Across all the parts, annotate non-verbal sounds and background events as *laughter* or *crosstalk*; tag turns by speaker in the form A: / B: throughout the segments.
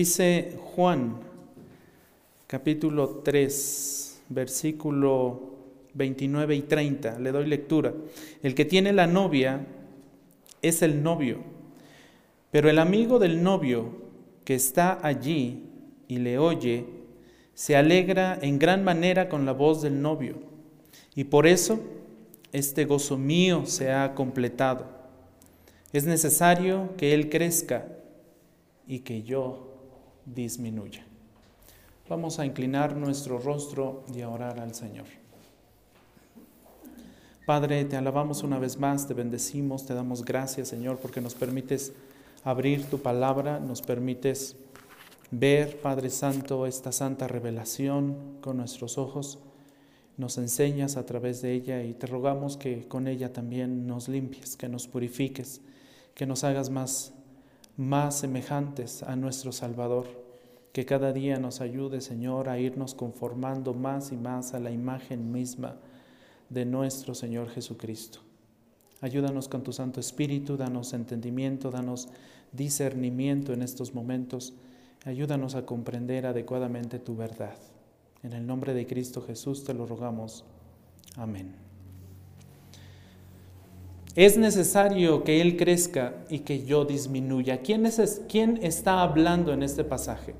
A: Dice Juan, capítulo 3, versículo 29 y 30, le doy lectura. El que tiene la novia es el novio, pero el amigo del novio que está allí y le oye, se alegra en gran manera con la voz del novio, y por eso este gozo mío se ha completado. Es necesario que Él crezca y que yo disminuya. Vamos a inclinar nuestro rostro y a orar al Señor. Padre, te alabamos una vez más, te bendecimos, te damos gracias, Señor, porque nos permites abrir tu palabra, nos permites ver, Padre Santo, esta santa revelación con nuestros ojos. Nos enseñas a través de ella y te rogamos que con ella también nos limpies, que nos purifiques, que nos hagas más más semejantes a nuestro Salvador. Que cada día nos ayude, Señor, a irnos conformando más y más a la imagen misma de nuestro Señor Jesucristo. Ayúdanos con tu Santo Espíritu, danos entendimiento, danos discernimiento en estos momentos. Ayúdanos a comprender adecuadamente tu verdad. En el nombre de Cristo Jesús te lo rogamos. Amén. Es necesario que Él crezca y que yo disminuya. ¿Quién, es, ¿Quién está hablando en este pasaje?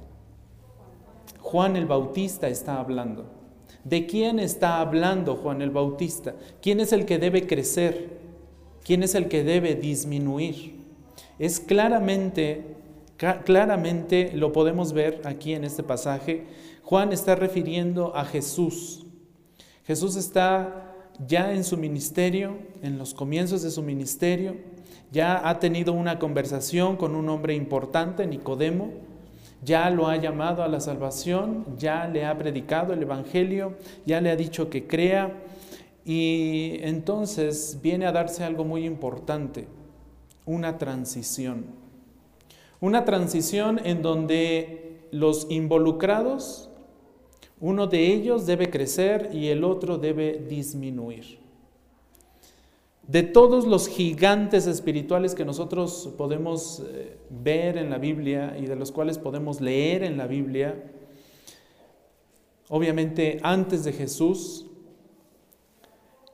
A: Juan el Bautista está hablando. ¿De quién está hablando Juan el Bautista? ¿Quién es el que debe crecer? ¿Quién es el que debe disminuir? Es claramente, claramente lo podemos ver aquí en este pasaje. Juan está refiriendo a Jesús. Jesús está ya en su ministerio, en los comienzos de su ministerio, ya ha tenido una conversación con un hombre importante, Nicodemo, ya lo ha llamado a la salvación, ya le ha predicado el Evangelio, ya le ha dicho que crea y entonces viene a darse algo muy importante, una transición. Una transición en donde los involucrados uno de ellos debe crecer y el otro debe disminuir. De todos los gigantes espirituales que nosotros podemos eh, ver en la Biblia y de los cuales podemos leer en la Biblia, obviamente antes de Jesús,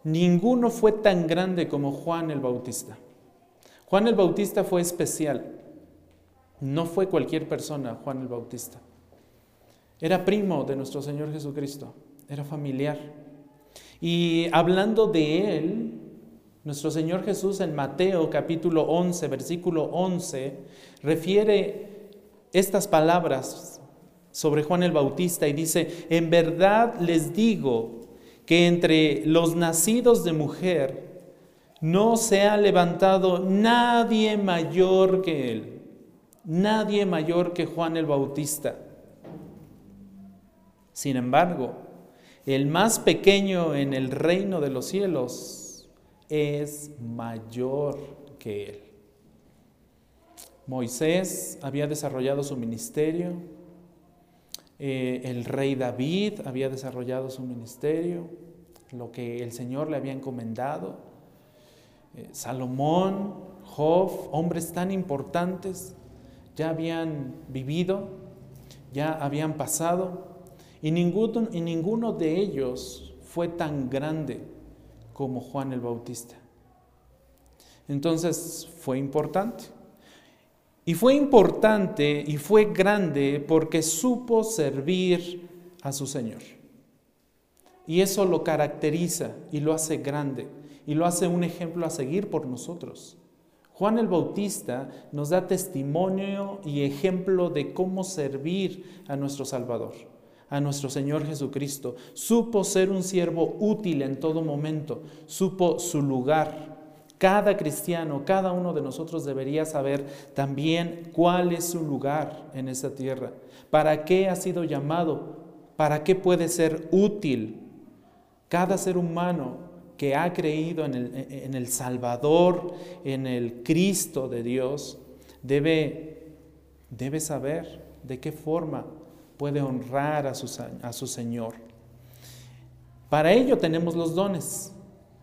A: ninguno fue tan grande como Juan el Bautista. Juan el Bautista fue especial. No fue cualquier persona, Juan el Bautista. Era primo de nuestro Señor Jesucristo, era familiar. Y hablando de él, nuestro Señor Jesús en Mateo capítulo 11, versículo 11, refiere estas palabras sobre Juan el Bautista y dice, en verdad les digo que entre los nacidos de mujer no se ha levantado nadie mayor que él, nadie mayor que Juan el Bautista. Sin embargo, el más pequeño en el reino de los cielos es mayor que él. Moisés había desarrollado su ministerio, eh, el rey David había desarrollado su ministerio, lo que el Señor le había encomendado, eh, Salomón, Job, hombres tan importantes, ya habían vivido, ya habían pasado, y ninguno, y ninguno de ellos fue tan grande como Juan el Bautista. Entonces fue importante. Y fue importante y fue grande porque supo servir a su Señor. Y eso lo caracteriza y lo hace grande y lo hace un ejemplo a seguir por nosotros. Juan el Bautista nos da testimonio y ejemplo de cómo servir a nuestro Salvador a nuestro Señor Jesucristo. Supo ser un siervo útil en todo momento, supo su lugar. Cada cristiano, cada uno de nosotros debería saber también cuál es su lugar en esta tierra, para qué ha sido llamado, para qué puede ser útil. Cada ser humano que ha creído en el, en el Salvador, en el Cristo de Dios, debe, debe saber de qué forma puede honrar a su, a su Señor. Para ello tenemos los dones.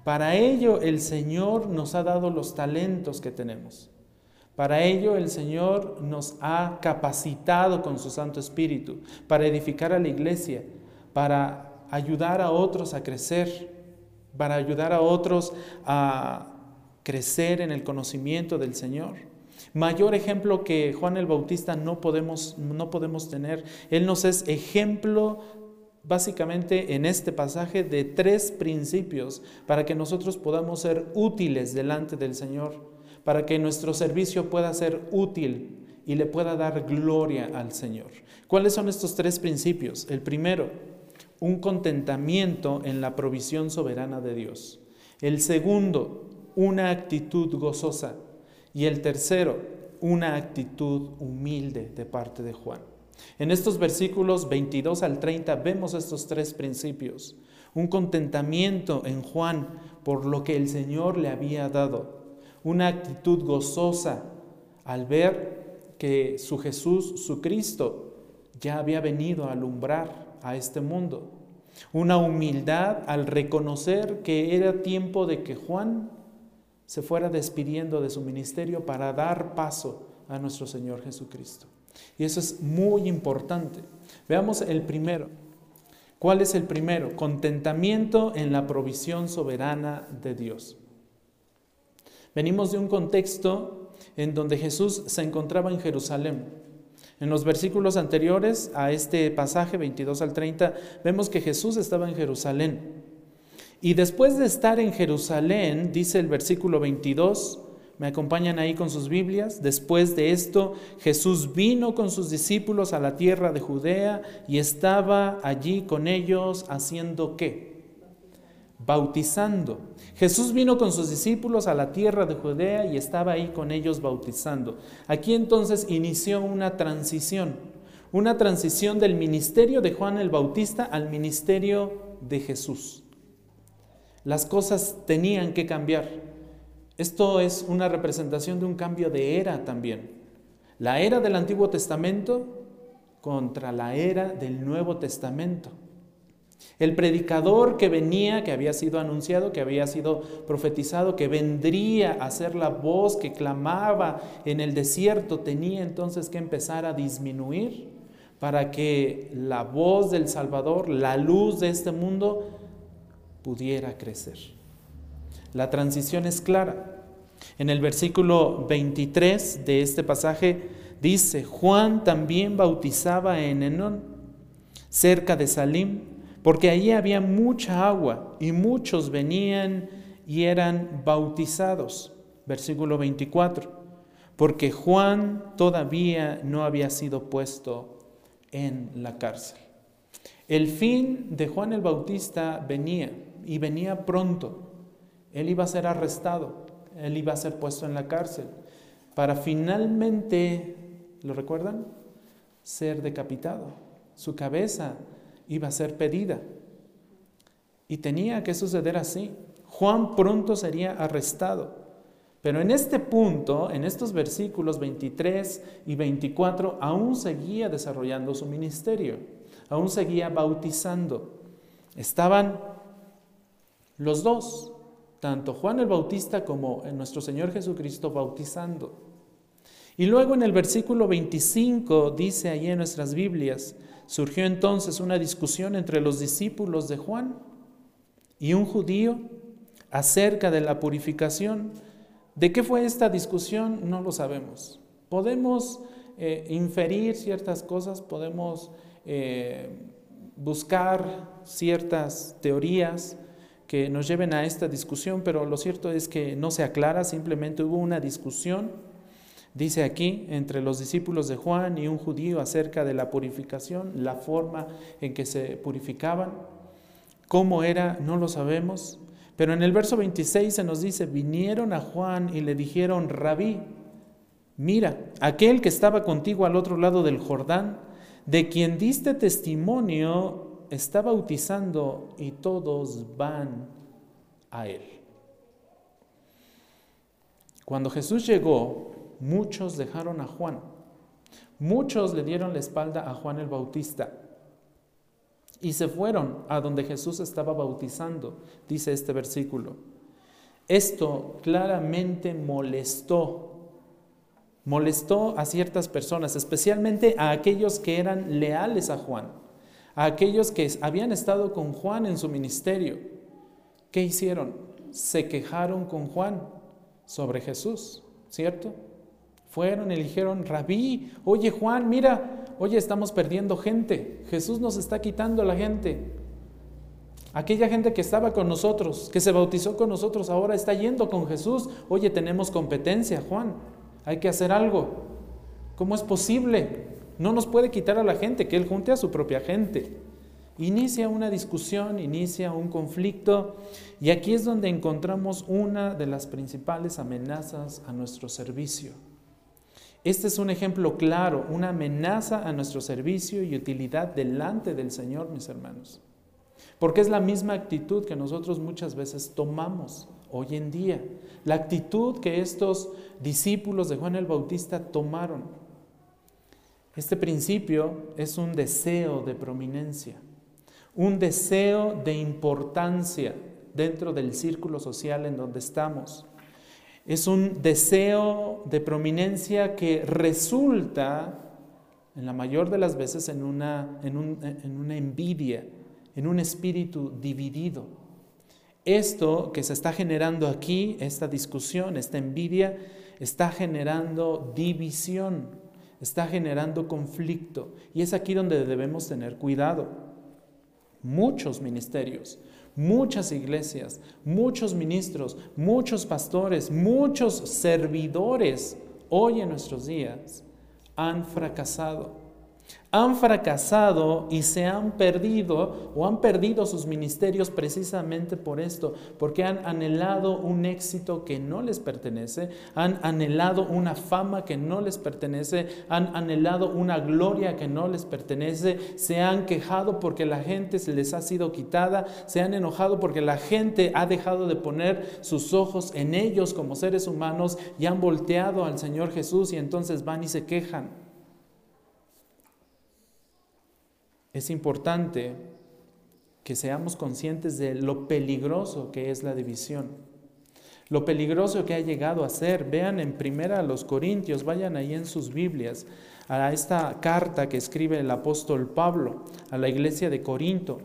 A: Para ello el Señor nos ha dado los talentos que tenemos. Para ello el Señor nos ha capacitado con su Santo Espíritu para edificar a la iglesia, para ayudar a otros a crecer, para ayudar a otros a crecer en el conocimiento del Señor. Mayor ejemplo que Juan el Bautista no podemos, no podemos tener. Él nos es ejemplo básicamente en este pasaje de tres principios para que nosotros podamos ser útiles delante del Señor para que nuestro servicio pueda ser útil y le pueda dar gloria al Señor. ¿Cuáles son estos tres principios? El primero, un contentamiento en la provisión soberana de Dios. El segundo, una actitud gozosa. Y el tercero, una actitud humilde de parte de Juan. En estos versículos 22 al 30 vemos estos tres principios. Un contentamiento en Juan por lo que el Señor le había dado una actitud gozosa al ver que su Jesús, su Cristo, ya había venido a alumbrar a este mundo. Una humildad al reconocer que era tiempo de que Juan se fuera despidiendo de su ministerio para dar paso a nuestro Señor Jesucristo. Y eso es muy importante. Veamos el primero. ¿Cuál es el primero? Contentamiento en la provisión soberana de Dios. Venimos de un contexto en donde Jesús se encontraba en Jerusalén. En los versículos anteriores a este pasaje 22 al 30 vemos que Jesús estaba en Jerusalén. Y después de estar en Jerusalén, dice el versículo 22, me acompañan ahí con sus Biblias, después de esto Jesús vino con sus discípulos a la tierra de Judea y estaba allí con ellos haciendo qué? bautizando. Jesús vino con sus discípulos a la tierra de Judea y estaba ahí con ellos bautizando. Aquí entonces inició una transición, una transición del ministerio de Juan el Bautista al ministerio de Jesús. Las cosas tenían que cambiar. Esto es una representación de un cambio de era también. La era del Antiguo Testamento contra la era del Nuevo Testamento. El predicador que venía, que había sido anunciado, que había sido profetizado, que vendría a ser la voz que clamaba en el desierto, tenía entonces que empezar a disminuir para que la voz del Salvador, la luz de este mundo, pudiera crecer. La transición es clara. En el versículo 23 de este pasaje dice, Juan también bautizaba en Enón, cerca de Salim porque allí había mucha agua y muchos venían y eran bautizados. Versículo 24, porque Juan todavía no había sido puesto en la cárcel. El fin de Juan el Bautista venía y venía pronto. Él iba a ser arrestado, él iba a ser puesto en la cárcel para finalmente, ¿lo recuerdan? Ser decapitado. Su cabeza iba a ser pedida. Y tenía que suceder así. Juan pronto sería arrestado. Pero en este punto, en estos versículos 23 y 24, aún seguía desarrollando su ministerio, aún seguía bautizando. Estaban los dos, tanto Juan el Bautista como nuestro Señor Jesucristo bautizando. Y luego en el versículo 25 dice allí en nuestras Biblias, Surgió entonces una discusión entre los discípulos de Juan y un judío acerca de la purificación. ¿De qué fue esta discusión? No lo sabemos. Podemos eh, inferir ciertas cosas, podemos eh, buscar ciertas teorías que nos lleven a esta discusión, pero lo cierto es que no se aclara, simplemente hubo una discusión Dice aquí, entre los discípulos de Juan y un judío acerca de la purificación, la forma en que se purificaban, cómo era, no lo sabemos. Pero en el verso 26 se nos dice, vinieron a Juan y le dijeron, rabí, mira, aquel que estaba contigo al otro lado del Jordán, de quien diste testimonio, está bautizando y todos van a él. Cuando Jesús llegó, muchos dejaron a Juan. Muchos le dieron la espalda a Juan el Bautista y se fueron a donde Jesús estaba bautizando, dice este versículo. Esto claramente molestó molestó a ciertas personas, especialmente a aquellos que eran leales a Juan, a aquellos que habían estado con Juan en su ministerio. ¿Qué hicieron? Se quejaron con Juan sobre Jesús, ¿cierto? Fueron y dijeron, rabí, oye Juan, mira, oye, estamos perdiendo gente, Jesús nos está quitando la gente. Aquella gente que estaba con nosotros, que se bautizó con nosotros, ahora está yendo con Jesús. Oye, tenemos competencia, Juan. Hay que hacer algo. ¿Cómo es posible? No nos puede quitar a la gente, que Él junte a su propia gente. Inicia una discusión, inicia un conflicto y aquí es donde encontramos una de las principales amenazas a nuestro servicio. Este es un ejemplo claro, una amenaza a nuestro servicio y utilidad delante del Señor, mis hermanos. Porque es la misma actitud que nosotros muchas veces tomamos hoy en día. La actitud que estos discípulos de Juan el Bautista tomaron. Este principio es un deseo de prominencia, un deseo de importancia dentro del círculo social en donde estamos. Es un deseo de prominencia que resulta, en la mayor de las veces, en una, en una envidia en un espíritu dividido. Esto que se está generando aquí, esta discusión, esta envidia, está generando división, está generando conflicto. Y es aquí donde debemos tener cuidado. Muchos ministerios, muchas iglesias, muchos ministros, muchos pastores, muchos servidores hoy en nuestros días han fracasado han fracasado y se han perdido o han perdido sus ministerios precisamente por esto, porque han anhelado un éxito que no les pertenece, han anhelado una fama que no les pertenece, han anhelado una gloria que no les pertenece, se han quejado porque la gente se les ha sido quitada, se han enojado porque la gente ha dejado de poner sus ojos en ellos como seres humanos y han volteado al Señor Jesús y entonces van y se quejan. Es importante que seamos conscientes de lo peligroso que es la división, lo peligroso que ha llegado a ser. Vean en primera a los Corintios, vayan ahí en sus Biblias, a esta carta que escribe el apóstol Pablo a la iglesia de Corinto,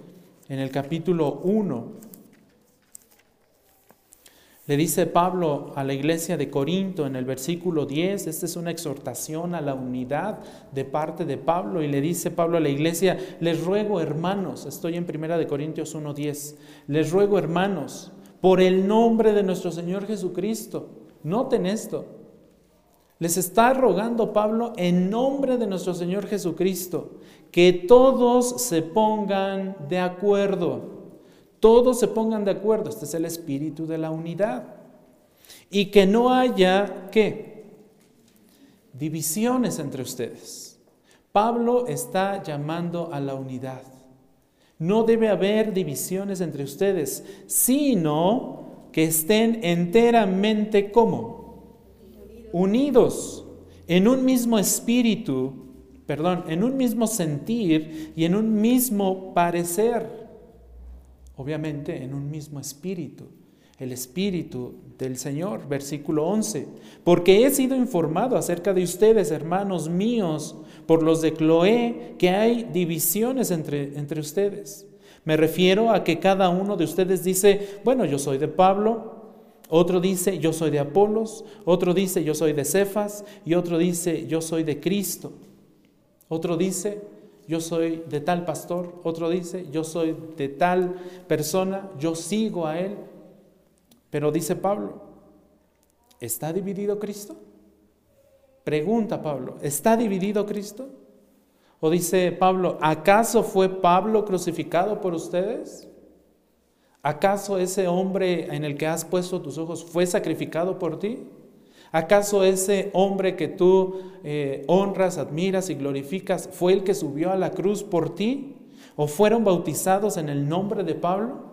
A: en el capítulo 1, le dice Pablo a la iglesia de Corinto en el versículo 10, esta es una exhortación a la unidad de parte de Pablo y le dice Pablo a la iglesia, les ruego hermanos, estoy en primera de Corintios 1:10, les ruego hermanos, por el nombre de nuestro Señor Jesucristo, noten esto, les está rogando Pablo en nombre de nuestro Señor Jesucristo, que todos se pongan de acuerdo todos se pongan de acuerdo, este es el espíritu de la unidad. Y que no haya, ¿qué? Divisiones entre ustedes. Pablo está llamando a la unidad. No debe haber divisiones entre ustedes, sino que estén enteramente como unidos en un mismo espíritu, perdón, en un mismo sentir y en un mismo parecer obviamente en un mismo espíritu, el espíritu del Señor, versículo 11, porque he sido informado acerca de ustedes, hermanos míos, por los de Cloé, que hay divisiones entre, entre ustedes. Me refiero a que cada uno de ustedes dice, bueno, yo soy de Pablo, otro dice, yo soy de Apolos, otro dice, yo soy de Cefas, y otro dice, yo soy de Cristo. Otro dice, yo soy de tal pastor, otro dice, yo soy de tal persona, yo sigo a él. Pero dice Pablo, ¿está dividido Cristo? Pregunta Pablo, ¿está dividido Cristo? O dice Pablo, ¿acaso fue Pablo crucificado por ustedes? ¿Acaso ese hombre en el que has puesto tus ojos fue sacrificado por ti? ¿Acaso ese hombre que tú eh, honras, admiras y glorificas fue el que subió a la cruz por ti? ¿O fueron bautizados en el nombre de Pablo?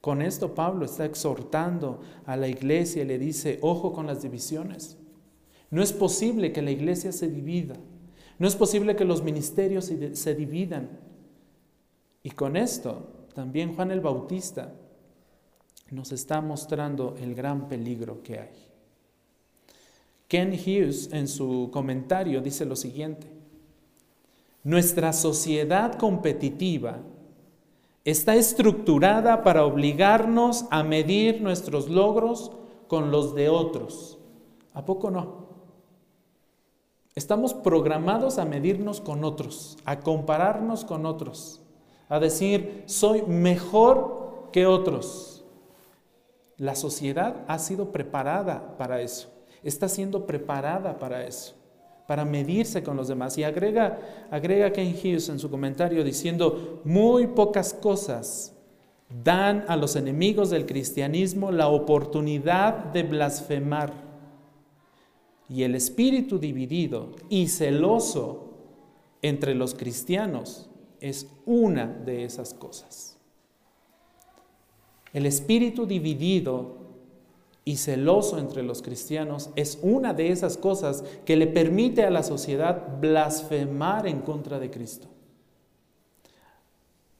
A: Con esto Pablo está exhortando a la iglesia y le dice, ojo con las divisiones. No es posible que la iglesia se divida. No es posible que los ministerios se dividan. Y con esto también Juan el Bautista nos está mostrando el gran peligro que hay Ken Hughes en su comentario dice lo siguiente. Nuestra sociedad competitiva está estructurada para obligarnos a medir nuestros logros con los de otros. ¿A poco no? Estamos programados a medirnos con otros, a compararnos con otros, a decir, soy mejor que otros. La sociedad ha sido preparada para eso, está siendo preparada para eso para medirse con los demás. Y agrega, agrega Ken Hughes en su comentario diciendo, muy pocas cosas dan a los enemigos del cristianismo la oportunidad de blasfemar. Y el espíritu dividido y celoso entre los cristianos es una de esas cosas. El espíritu dividido y celoso entre los cristianos es una de esas cosas que le permite a la sociedad blasfemar en contra de Cristo.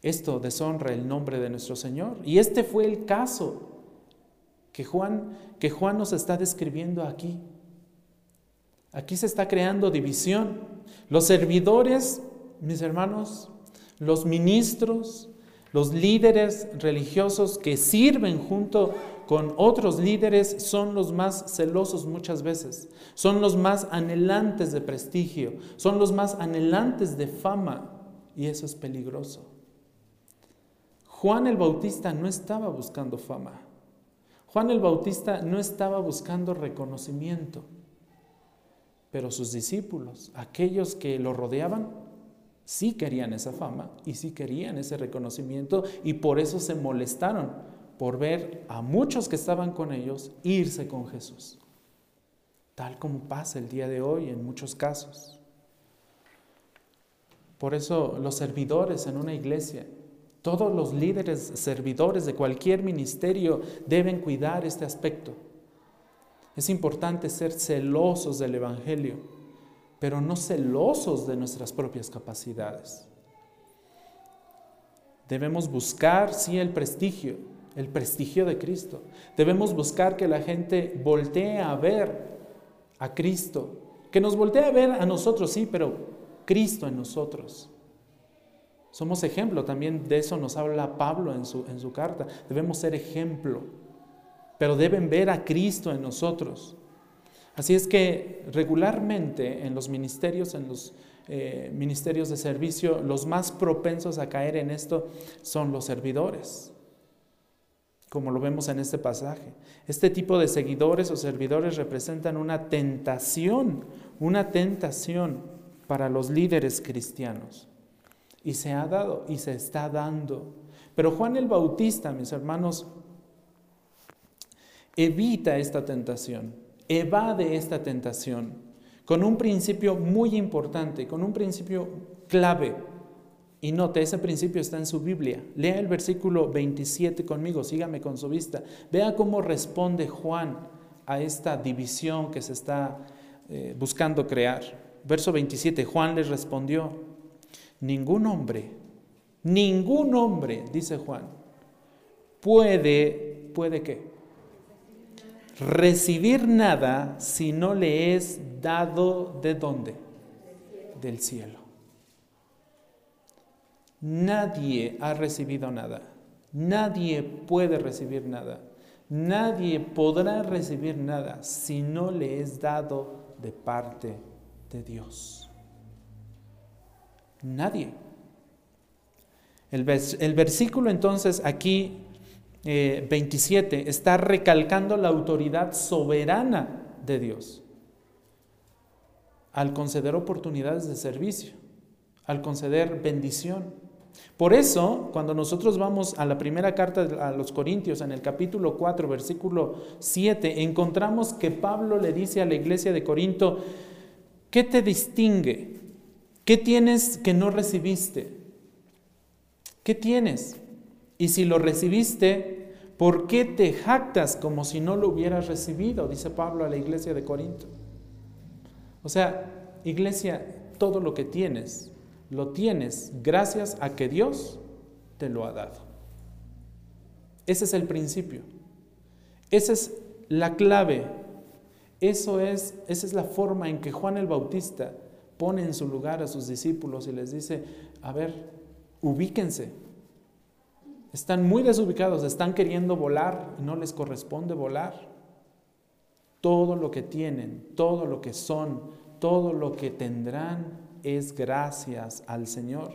A: Esto deshonra el nombre de nuestro Señor. Y este fue el caso que Juan, que Juan nos está describiendo aquí. Aquí se está creando división. Los servidores, mis hermanos, los ministros, los líderes religiosos que sirven junto con otros líderes son los más celosos muchas veces, son los más anhelantes de prestigio, son los más anhelantes de fama y eso es peligroso. Juan el Bautista no estaba buscando fama. Juan el Bautista no estaba buscando reconocimiento. Pero sus discípulos, aquellos que lo rodeaban, sí querían esa fama y sí querían ese reconocimiento y por eso se molestaron por ver a muchos que estaban con ellos irse con Jesús, tal como pasa el día de hoy en muchos casos. Por eso los servidores en una iglesia, todos los líderes servidores de cualquier ministerio deben cuidar este aspecto. Es importante ser celosos del Evangelio, pero no celosos de nuestras propias capacidades. Debemos buscar, sí, el prestigio, el prestigio de Cristo. Debemos buscar que la gente voltee a ver a Cristo, que nos voltee a ver a nosotros, sí, pero Cristo en nosotros. Somos ejemplo, también de eso nos habla Pablo en su, en su carta. Debemos ser ejemplo, pero deben ver a Cristo en nosotros. Así es que regularmente en los ministerios, en los eh, ministerios de servicio, los más propensos a caer en esto son los servidores como lo vemos en este pasaje. Este tipo de seguidores o servidores representan una tentación, una tentación para los líderes cristianos. Y se ha dado y se está dando. Pero Juan el Bautista, mis hermanos, evita esta tentación, evade esta tentación con un principio muy importante, con un principio clave y note, ese principio está en su Biblia. Lea el versículo 27 conmigo, sígame con su vista. Vea cómo responde Juan a esta división que se está eh, buscando crear. Verso 27, Juan les respondió, ningún hombre, ningún hombre, dice Juan, puede, ¿puede qué? Recibir nada si no le es dado de dónde? Del cielo. Nadie ha recibido nada. Nadie puede recibir nada. Nadie podrá recibir nada si no le es dado de parte de Dios. Nadie. El, versículo entonces aquí 27 eh, está recalcando la autoridad soberana de Dios al conceder oportunidades de servicio, al conceder bendición. Por eso, cuando nosotros vamos a la primera carta a los Corintios, en el capítulo 4, versículo 7, encontramos que Pablo le dice a la iglesia de Corinto, ¿qué te distingue? ¿Qué tienes que no recibiste? ¿Qué tienes? Y si lo recibiste, ¿por qué te jactas como si no lo hubieras recibido? Dice Pablo a la iglesia de Corinto. O sea, iglesia, todo lo que tienes lo tienes gracias a que Dios te lo ha dado. Ese es el principio. Esa es la clave. Eso es, esa es la forma en que Juan el Bautista pone en su lugar a sus discípulos y les dice, a ver, ubíquense. Están muy desubicados, están queriendo volar y no les corresponde volar. Todo lo que tienen, todo lo que son, todo lo que tendrán es gracias al Señor.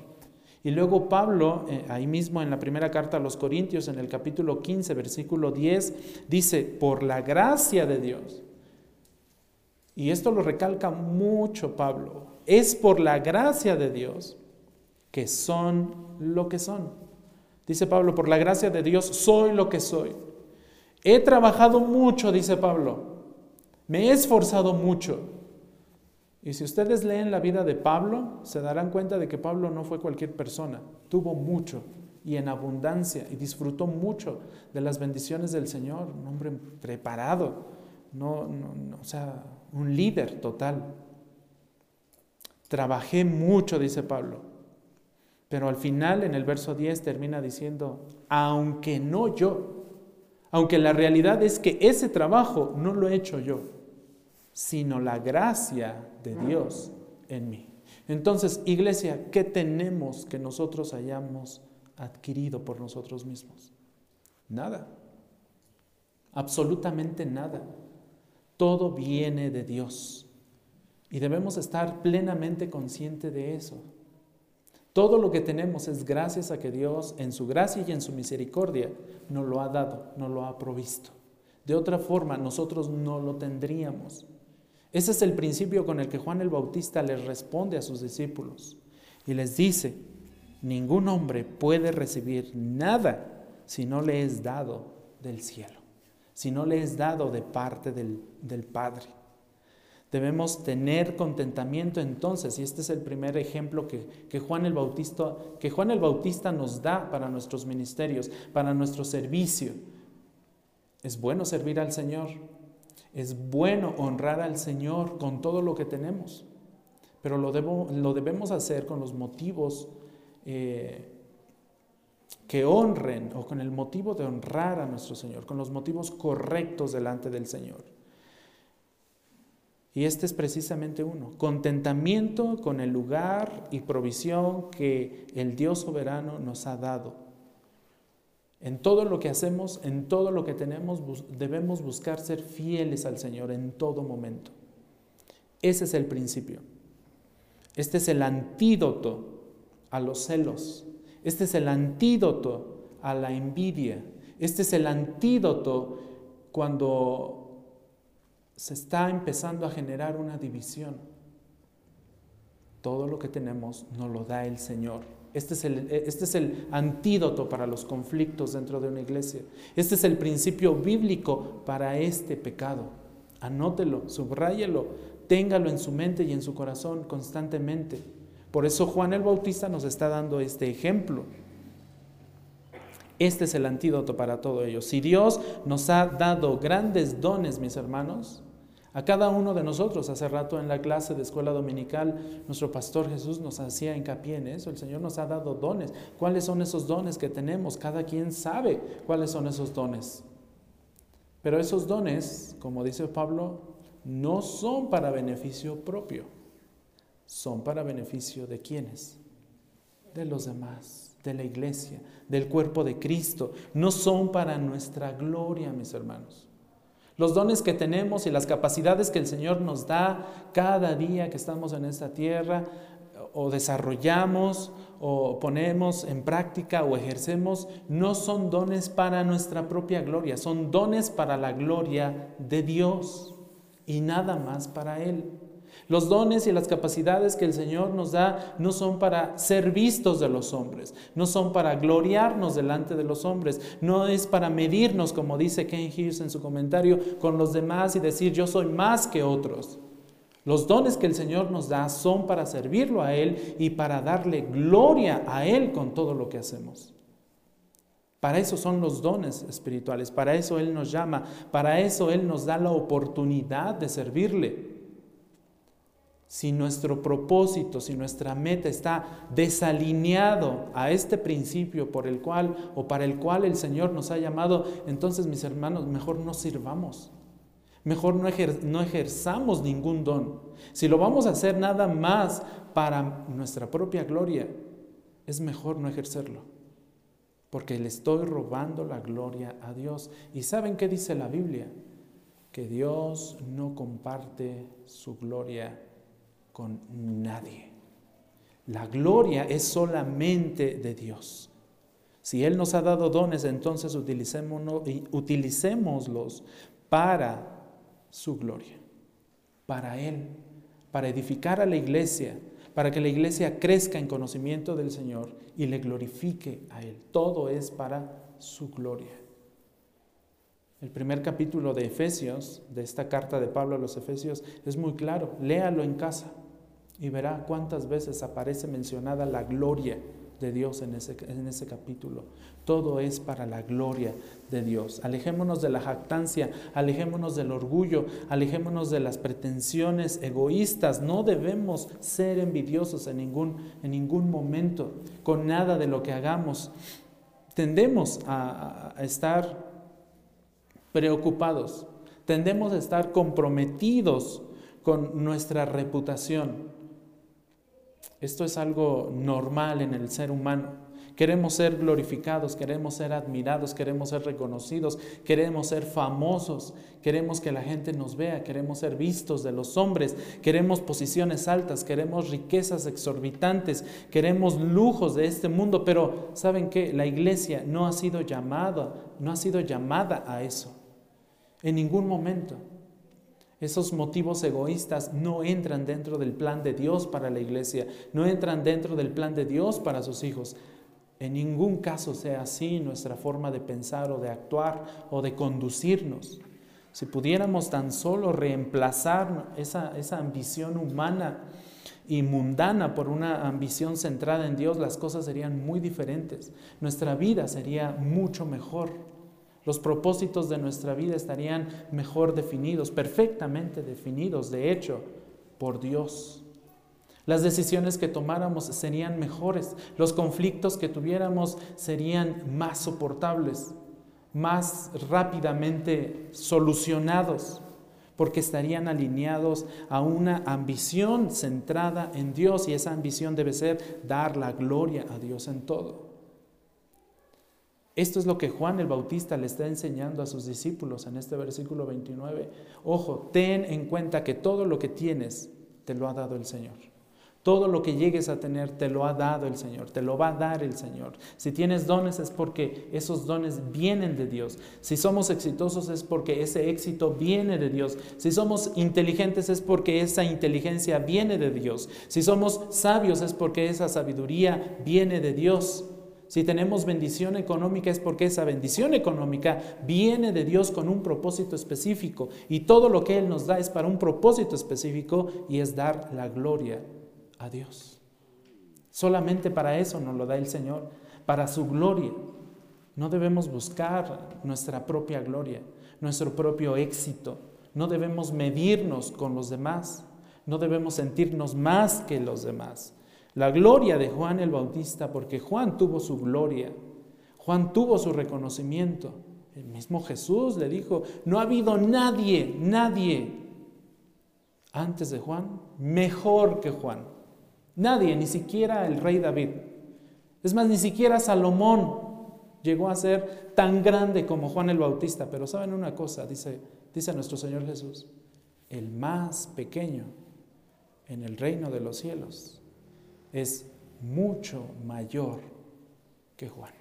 A: Y luego Pablo, eh, ahí mismo en la primera carta a los Corintios, en el capítulo 15, versículo 10, dice, por la gracia de Dios. Y esto lo recalca mucho Pablo. Es por la gracia de Dios que son lo que son. Dice Pablo, por la gracia de Dios soy lo que soy. He trabajado mucho, dice Pablo. Me he esforzado mucho. Y si ustedes leen la vida de Pablo, se darán cuenta de que Pablo no fue cualquier persona, tuvo mucho y en abundancia y disfrutó mucho de las bendiciones del Señor, un hombre preparado, no, o sea, un líder total. Trabajé mucho, dice Pablo, pero al final en el verso 10 termina diciendo, aunque no yo, aunque la realidad es que ese trabajo no lo he hecho yo, sino la gracia de Dios en mí. Entonces, iglesia, ¿qué tenemos que nosotros hayamos adquirido por nosotros mismos? Nada. Absolutamente nada. Todo viene de Dios. Y debemos estar plenamente conscientes de eso. Todo lo que tenemos es gracias a que Dios, en su gracia y en su misericordia, nos lo ha dado, nos lo ha provisto. De otra forma, nosotros no lo tendríamos. Ese es el principio con el que Juan el Bautista les responde a sus discípulos y les dice, ningún hombre puede recibir nada si no le es dado del cielo, si no le es dado de parte del, del Padre. Debemos tener contentamiento entonces, y este es el primer ejemplo que, que, Juan el Bautista, que Juan el Bautista nos da para nuestros ministerios, para nuestro servicio. Es bueno servir al Señor, es bueno honrar al Señor con todo lo que tenemos, pero lo, debemos hacer con los motivos eh, que honren o con el motivo de honrar a nuestro Señor, con los motivos correctos delante del Señor. Y este es precisamente uno, contentamiento con el lugar y provisión que el Dios soberano nos ha dado en todo lo que hacemos, en todo lo que tenemos, debemos buscar ser fieles al Señor en todo momento. Ese es el principio. Este es el antídoto a los celos. Este es el antídoto a la envidia. Este es el antídoto cuando se está empezando a generar una división. Todo lo que tenemos nos lo da el Señor. Este es, el, este es el antídoto para los conflictos dentro de una iglesia. Este es el principio bíblico para este pecado. Anótelo, subráyelo, téngalo en su mente y en su corazón constantemente. Por eso Juan el Bautista nos está dando este ejemplo. Este es el antídoto para todo ello. Si Dios nos ha dado grandes dones, mis hermanos, a cada uno de nosotros, hace rato en la clase de escuela dominical, nuestro pastor Jesús nos hacía hincapié en eso. El Señor nos ha dado dones. ¿Cuáles son esos dones que tenemos? Cada quien sabe cuáles son esos dones. Pero esos dones, como dice Pablo, no son para beneficio propio. Son para beneficio de quienes? De los demás, de la iglesia, del cuerpo de Cristo. No son para nuestra gloria, mis hermanos. Los dones que tenemos y las capacidades que el Señor nos da cada día que estamos en esta tierra, o desarrollamos, o ponemos en práctica, o ejercemos, no son dones para nuestra propia gloria, son dones para la gloria de Dios y nada más para Él. Los dones y las capacidades que el Señor nos da no son para ser vistos de los hombres, no son para gloriarnos delante de los hombres, no es para medirnos, como dice Ken Hughes en su comentario, con los demás y decir yo soy más que otros. Los dones que el Señor nos da son para servirlo a Él y para darle gloria a Él con todo lo que hacemos. Para eso son los dones espirituales, para eso Él nos llama, para eso Él nos da la oportunidad de servirle. Si nuestro propósito, si nuestra meta está desalineado a este principio por el cual o para el cual el Señor nos ha llamado, entonces mis hermanos, mejor no sirvamos. Mejor no, no ejerzamos ningún don. Si lo vamos a hacer nada más para nuestra propia gloria, es mejor no ejercerlo. Porque le estoy robando la gloria a Dios. ¿Y saben qué dice la Biblia? Que Dios no comparte su gloria con nadie. La gloria es solamente de Dios. Si Él nos ha dado dones, entonces utilicémoslos para su gloria, para Él, para edificar a la iglesia, para que la iglesia crezca en conocimiento del Señor y le glorifique a Él. Todo es para su gloria. El primer capítulo de Efesios, de esta carta de Pablo a los Efesios, es muy claro. Léalo en casa y verá cuántas veces aparece mencionada la gloria de Dios en ese, en ese capítulo. Todo es para la gloria de Dios. Alejémonos de la jactancia, alejémonos del orgullo, alejémonos de las pretensiones egoístas. No debemos ser envidiosos en ningún, en ningún momento con nada de lo que hagamos. Tendemos a, a estar preocupados, tendemos a estar comprometidos con nuestra reputación. Esto es algo normal en el ser humano. Queremos ser glorificados, queremos ser admirados, queremos ser reconocidos, queremos ser famosos, queremos que la gente nos vea, queremos ser vistos de los hombres, queremos posiciones altas, queremos riquezas exorbitantes, queremos lujos de este mundo, pero ¿saben qué? La iglesia no ha sido llamada, no ha sido llamada a eso. En ningún momento. Esos motivos egoístas no entran dentro del plan de Dios para la iglesia, no entran dentro del plan de Dios para sus hijos. En ningún caso sea así nuestra forma de pensar o de actuar o de conducirnos. Si pudiéramos tan solo reemplazar esa, esa ambición humana y mundana por una ambición centrada en Dios, las cosas serían muy diferentes. Nuestra vida sería mucho mejor. Los propósitos de nuestra vida estarían mejor definidos, perfectamente definidos, de hecho, por Dios. Las decisiones que tomáramos serían mejores, los conflictos que tuviéramos serían más soportables, más rápidamente solucionados, porque estarían alineados a una ambición centrada en Dios y esa ambición debe ser dar la gloria a Dios en todo. Esto es lo que Juan el Bautista le está enseñando a sus discípulos en este versículo 29. Ojo, ten en cuenta que todo lo que tienes te lo ha dado el Señor. Todo lo que llegues a tener te lo ha dado el Señor, te lo va a dar el Señor. Si tienes dones es porque esos dones vienen de Dios. Si somos exitosos es porque ese éxito viene de Dios. Si somos inteligentes es porque esa inteligencia viene de Dios. Si somos sabios es porque esa sabiduría viene de Dios. Si tenemos bendición económica es porque esa bendición económica viene de Dios con un propósito específico. Y todo lo que Él nos da es para un propósito específico y es dar la gloria a Dios. Solamente para eso nos lo da el Señor, para su gloria. No debemos buscar nuestra propia gloria, nuestro propio éxito. No debemos medirnos con los demás. No debemos sentirnos más que los demás. La gloria de Juan el Bautista, porque Juan tuvo su gloria, Juan tuvo su reconocimiento. El mismo Jesús le dijo, no ha habido nadie, nadie antes de Juan, mejor que Juan. Nadie, ni siquiera el rey David. Es más, ni siquiera Salomón llegó a ser tan grande como Juan el Bautista. Pero saben una cosa, dice, dice nuestro Señor Jesús, el más pequeño en el reino de los cielos es mucho mayor que Juan.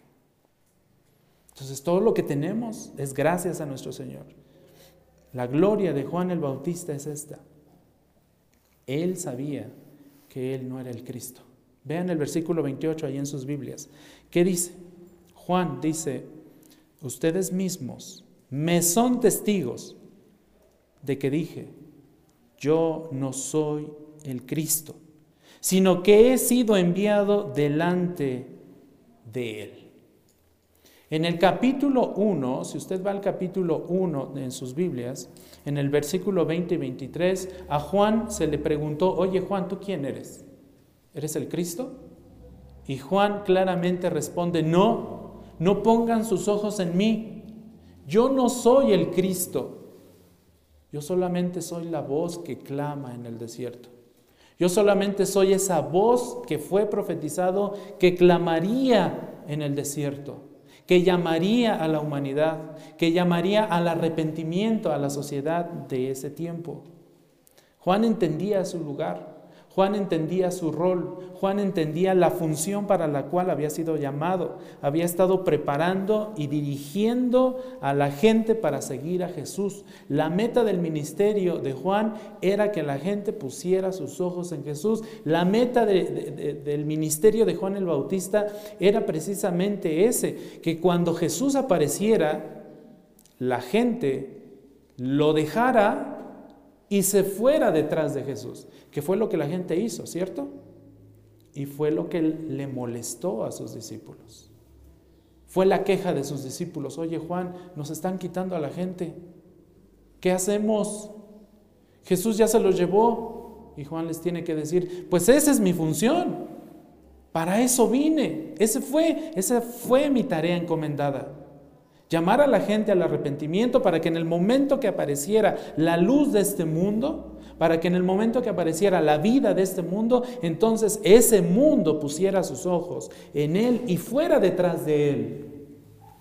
A: Entonces todo lo que tenemos es gracias a nuestro Señor. La gloria de Juan el Bautista es esta. Él sabía que él no era el Cristo. Vean el versículo 28 ahí en sus Biblias. ¿Qué dice? Juan dice, ustedes mismos me son testigos de que dije, yo no soy el Cristo, sino que he sido enviado delante de él. En el capítulo 1, si usted va al capítulo 1 en sus Biblias, en el versículo 20 y 23, a Juan se le preguntó, oye Juan, ¿tú quién eres? ¿Eres el Cristo? Y Juan claramente responde, no, no pongan sus ojos en mí, yo no soy el Cristo. Yo solamente soy la voz que clama en el desierto. Yo solamente soy esa voz que fue profetizado que clamaría en el desierto, que llamaría a la humanidad, que llamaría al arrepentimiento a la sociedad de ese tiempo. Juan entendía su lugar. Juan entendía su rol, Juan entendía la función para la cual había sido llamado, había estado preparando y dirigiendo a la gente para seguir a Jesús. La meta del ministerio de Juan era que la gente pusiera sus ojos en Jesús. La meta del ministerio de Juan el Bautista era precisamente ese, que cuando Jesús apareciera, la gente lo dejara y se fuera detrás de Jesús, que fue lo que la gente hizo, ¿cierto? Y fue lo que le molestó a sus discípulos. Fue la queja de sus discípulos, oye Juan, nos están quitando a la gente, ¿qué hacemos? Jesús ya se los llevó y Juan les tiene que decir, pues esa es mi función, para eso vine, ese fue, esa fue mi tarea encomendada. Llamar a la gente al arrepentimiento para que en el momento que apareciera la luz de este mundo, para que en el momento que apareciera la vida de este mundo, entonces ese mundo pusiera sus ojos en Él y fuera detrás de Él.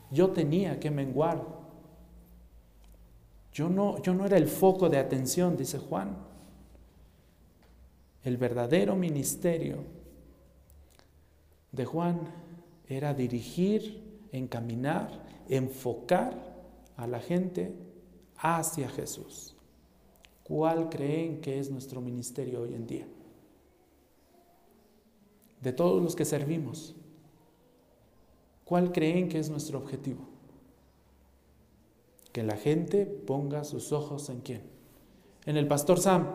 A: Yo tenía que menguar. Yo no, yo no era el foco de atención, dice Juan. El verdadero ministerio de Juan era dirigir, encaminar enfocar a la gente hacia Jesús. ¿Cuál creen que es nuestro ministerio hoy en día? De todos los que servimos, ¿cuál creen que es nuestro objetivo? Que la gente ponga sus ojos en quién? ¿En el pastor Sam?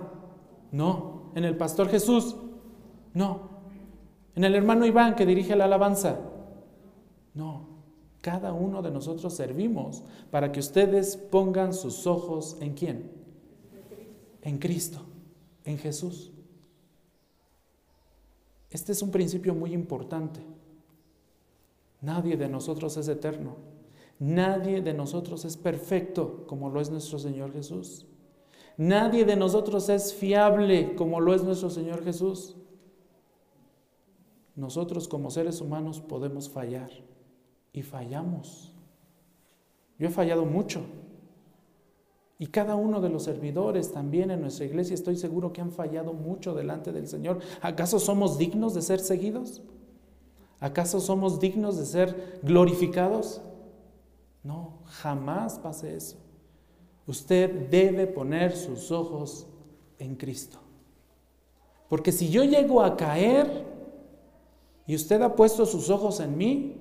A: No. ¿En el pastor Jesús? No. ¿En el hermano Iván que dirige la alabanza? No. Cada uno de nosotros servimos para que ustedes pongan sus ojos en quién? En Cristo, en Jesús. Este es un principio muy importante. Nadie de nosotros es eterno. Nadie de nosotros es perfecto como lo es nuestro Señor Jesús. Nadie de nosotros es fiable como lo es nuestro Señor Jesús. Nosotros como seres humanos podemos fallar y fallamos. Yo he fallado mucho. Y cada uno de los servidores también en nuestra iglesia estoy seguro que han fallado mucho delante del Señor. ¿Acaso somos dignos de ser seguidos? ¿Acaso somos dignos de ser glorificados? No, jamás pase eso. Usted debe poner sus ojos en Cristo. Porque si yo llego a caer y usted ha puesto sus ojos en mí,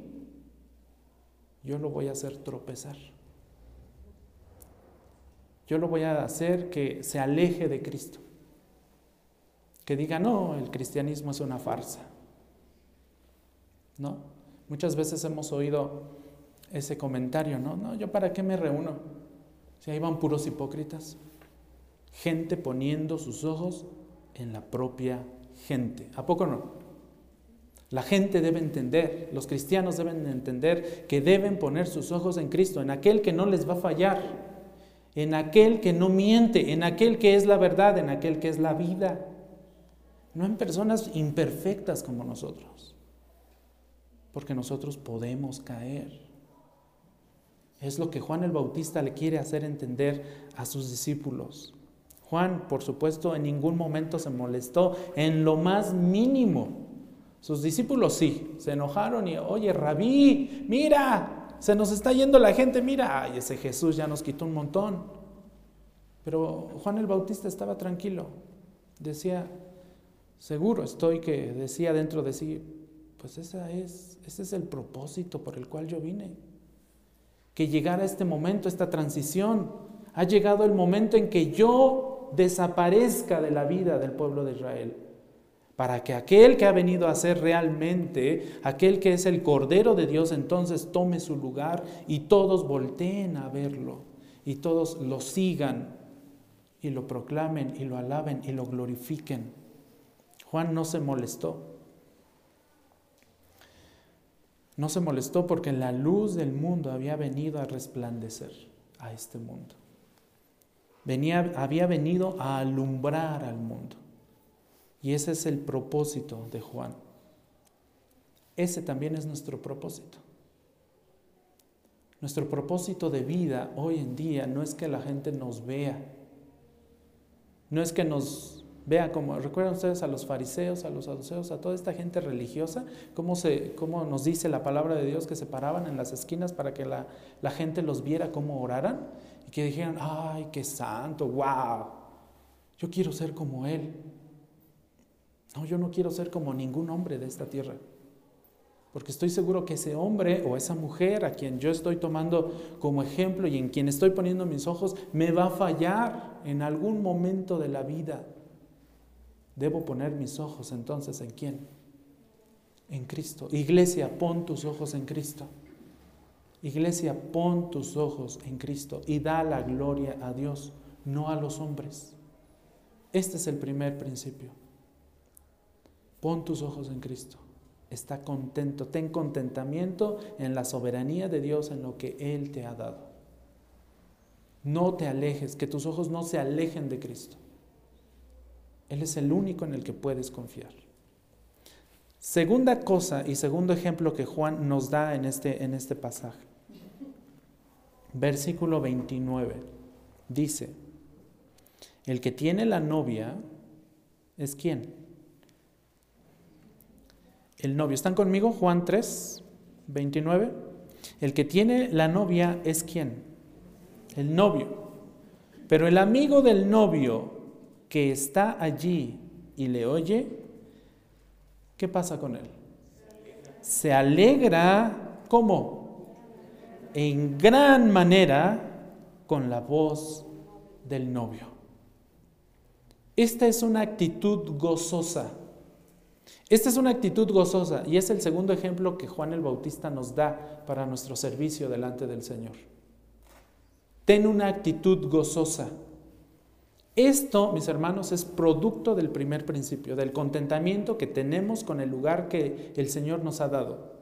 A: yo lo voy a hacer tropezar. Yo lo voy a hacer que se aleje de Cristo. Que diga, no, el cristianismo es una farsa. ¿No? Muchas veces hemos oído ese comentario, ¿no? No, yo para qué me reúno si ahí van puros hipócritas. Gente poniendo sus ojos en la propia gente. ¿A poco no? La gente debe entender, los cristianos deben entender que deben poner sus ojos en Cristo, en aquel que no les va a fallar, en aquel que no miente, en aquel que es la verdad, en aquel que es la vida, no en personas imperfectas como nosotros, porque nosotros podemos caer. Es lo que Juan el Bautista le quiere hacer entender a sus discípulos. Juan, por supuesto, en ningún momento se molestó en lo más mínimo sus discípulos sí, se enojaron y, oye, rabí, mira, se nos está yendo la gente, mira, ay, ese Jesús ya nos quitó un montón. Pero Juan el Bautista estaba tranquilo, decía, seguro estoy que decía dentro de sí, pues esa es, ese es el propósito por el cual yo vine. Que llegara este momento, esta transición. Ha llegado el momento en que yo desaparezca de la vida del pueblo de Israel para que aquel que ha venido a ser realmente, aquel que es el Cordero de Dios, entonces tome su lugar y todos volteen a verlo y todos lo sigan y lo proclamen y lo alaben y lo glorifiquen. Juan no se molestó. No se molestó porque la luz del mundo había venido a resplandecer a este mundo. venía, había venido a alumbrar al mundo. Y ese es el propósito de Juan. Ese también es nuestro propósito. Nuestro propósito de vida hoy en día no es que la gente nos vea, no es que nos vea como, recuerdan ustedes a los fariseos, a los saduceos, a toda esta gente religiosa, cómo, se, cómo nos dice la palabra de Dios que se paraban en las esquinas para que la, gente los viera cómo oraran y que dijeran, ay, qué santo, wow, yo quiero ser como él. No, yo no quiero ser como ningún hombre de esta tierra. Porque estoy seguro que ese hombre o esa mujer a quien yo estoy tomando como ejemplo y en quien estoy poniendo mis ojos, me va a fallar en algún momento de la vida. Debo poner mis ojos entonces en quién? En Cristo. Iglesia, pon tus ojos en Cristo. Iglesia, pon tus ojos en Cristo y da la gloria a Dios, no a los hombres. Este es el primer principio. Pon tus ojos en Cristo. Está contento, ten contentamiento en la soberanía de Dios, en lo que Él te ha dado. No te alejes, que tus ojos no se alejen de Cristo. Él es el único en el que puedes confiar. Segunda cosa y segundo ejemplo que Juan nos da en este, en este pasaje. Versículo 29 dice, el que tiene la novia es quién? El novio. ¿Están conmigo? Juan 3, 29. El que tiene la novia es quién? El novio. Pero el amigo del novio que está allí y le oye, ¿qué pasa con él? Se alegra, ¿cómo? En gran manera con la voz del novio. Esta es una actitud gozosa. Esta es una actitud gozosa y es el segundo ejemplo que Juan el Bautista nos da para nuestro servicio delante del Señor. Ten una actitud gozosa. Esto, mis hermanos, es producto del primer principio, del contentamiento que tenemos con el lugar que el Señor nos ha dado.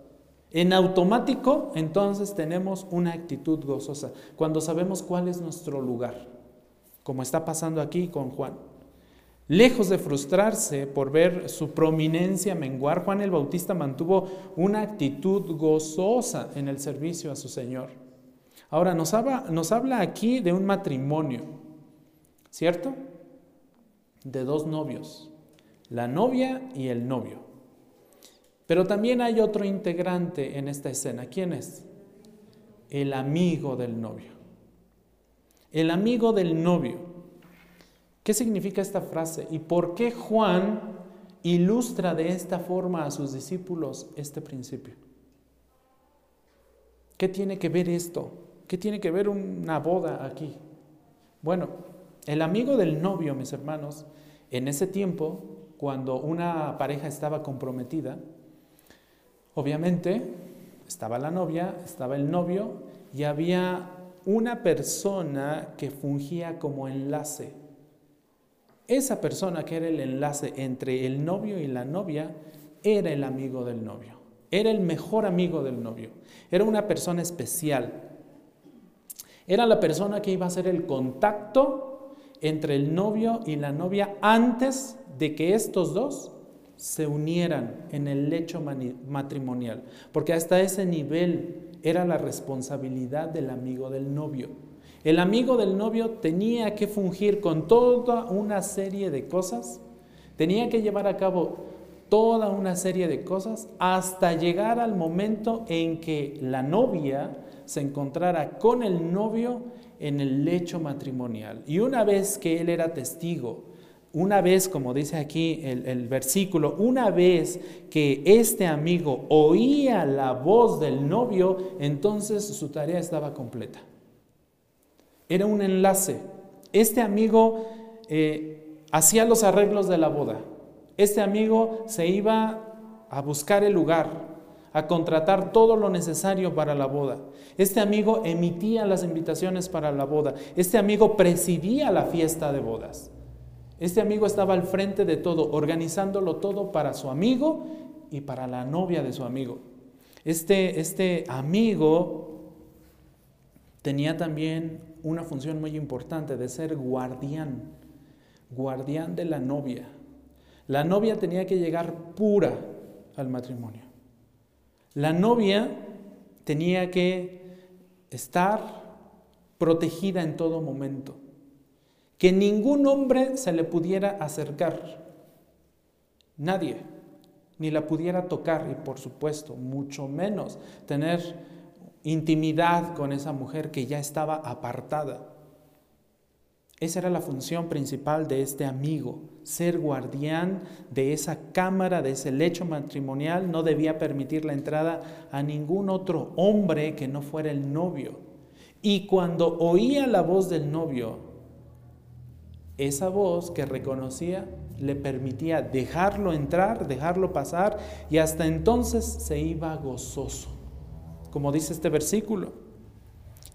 A: En automático, entonces tenemos una actitud gozosa, cuando sabemos cuál es nuestro lugar, como está pasando aquí con Juan. Lejos de frustrarse por ver su prominencia menguar, Juan el Bautista mantuvo una actitud gozosa en el servicio a su Señor. Ahora, nos habla, aquí de un matrimonio, ¿cierto? De dos novios, la novia y el novio. Pero también hay otro integrante en esta escena. ¿Quién es? El amigo del novio. El amigo del novio. ¿Qué significa esta frase? ¿Y por qué Juan ilustra de esta forma a sus discípulos este principio? ¿Qué tiene que ver esto? ¿Qué tiene que ver una boda aquí? Bueno, el amigo del novio, mis hermanos, en ese tiempo, cuando una pareja estaba comprometida, obviamente estaba la novia, estaba el novio y había una persona que fungía como enlace esa persona que era el enlace entre el novio y la novia era el amigo del novio, era el mejor amigo del novio, era una persona especial, era la persona que iba a hacer el contacto entre el novio y la novia antes de que estos dos se unieran en el lecho matrimonial, porque hasta ese nivel era la responsabilidad del amigo del novio. El amigo del novio tenía que fungir con toda una serie de cosas, tenía que llevar a cabo toda una serie de cosas hasta llegar al momento en que la novia se encontrara con el novio en el lecho matrimonial. Y una vez que él era testigo, una vez, como dice aquí el, versículo, una vez que este amigo oía la voz del novio, entonces su tarea estaba completa. Era un enlace. Este amigo eh, hacía los arreglos de la boda. Este amigo se iba a buscar el lugar, a contratar todo lo necesario para la boda. Este amigo emitía las invitaciones para la boda. Este amigo presidía la fiesta de bodas. Este amigo estaba al frente de todo, organizándolo todo para su amigo y para la novia de su amigo. Este, este amigo tenía también una función muy importante de ser guardián, guardián de la novia. La novia tenía que llegar pura al matrimonio. La novia tenía que estar protegida en todo momento, que ningún hombre se le pudiera acercar, nadie, ni la pudiera tocar y por supuesto, mucho menos tener intimidad con esa mujer que ya estaba apartada. Esa era la función principal de este amigo, ser guardián de esa cámara, de ese lecho matrimonial. No debía permitir la entrada a ningún otro hombre que no fuera el novio. Y cuando oía la voz del novio, esa voz que reconocía le permitía dejarlo entrar, dejarlo pasar, y hasta entonces se iba gozoso, como dice este versículo.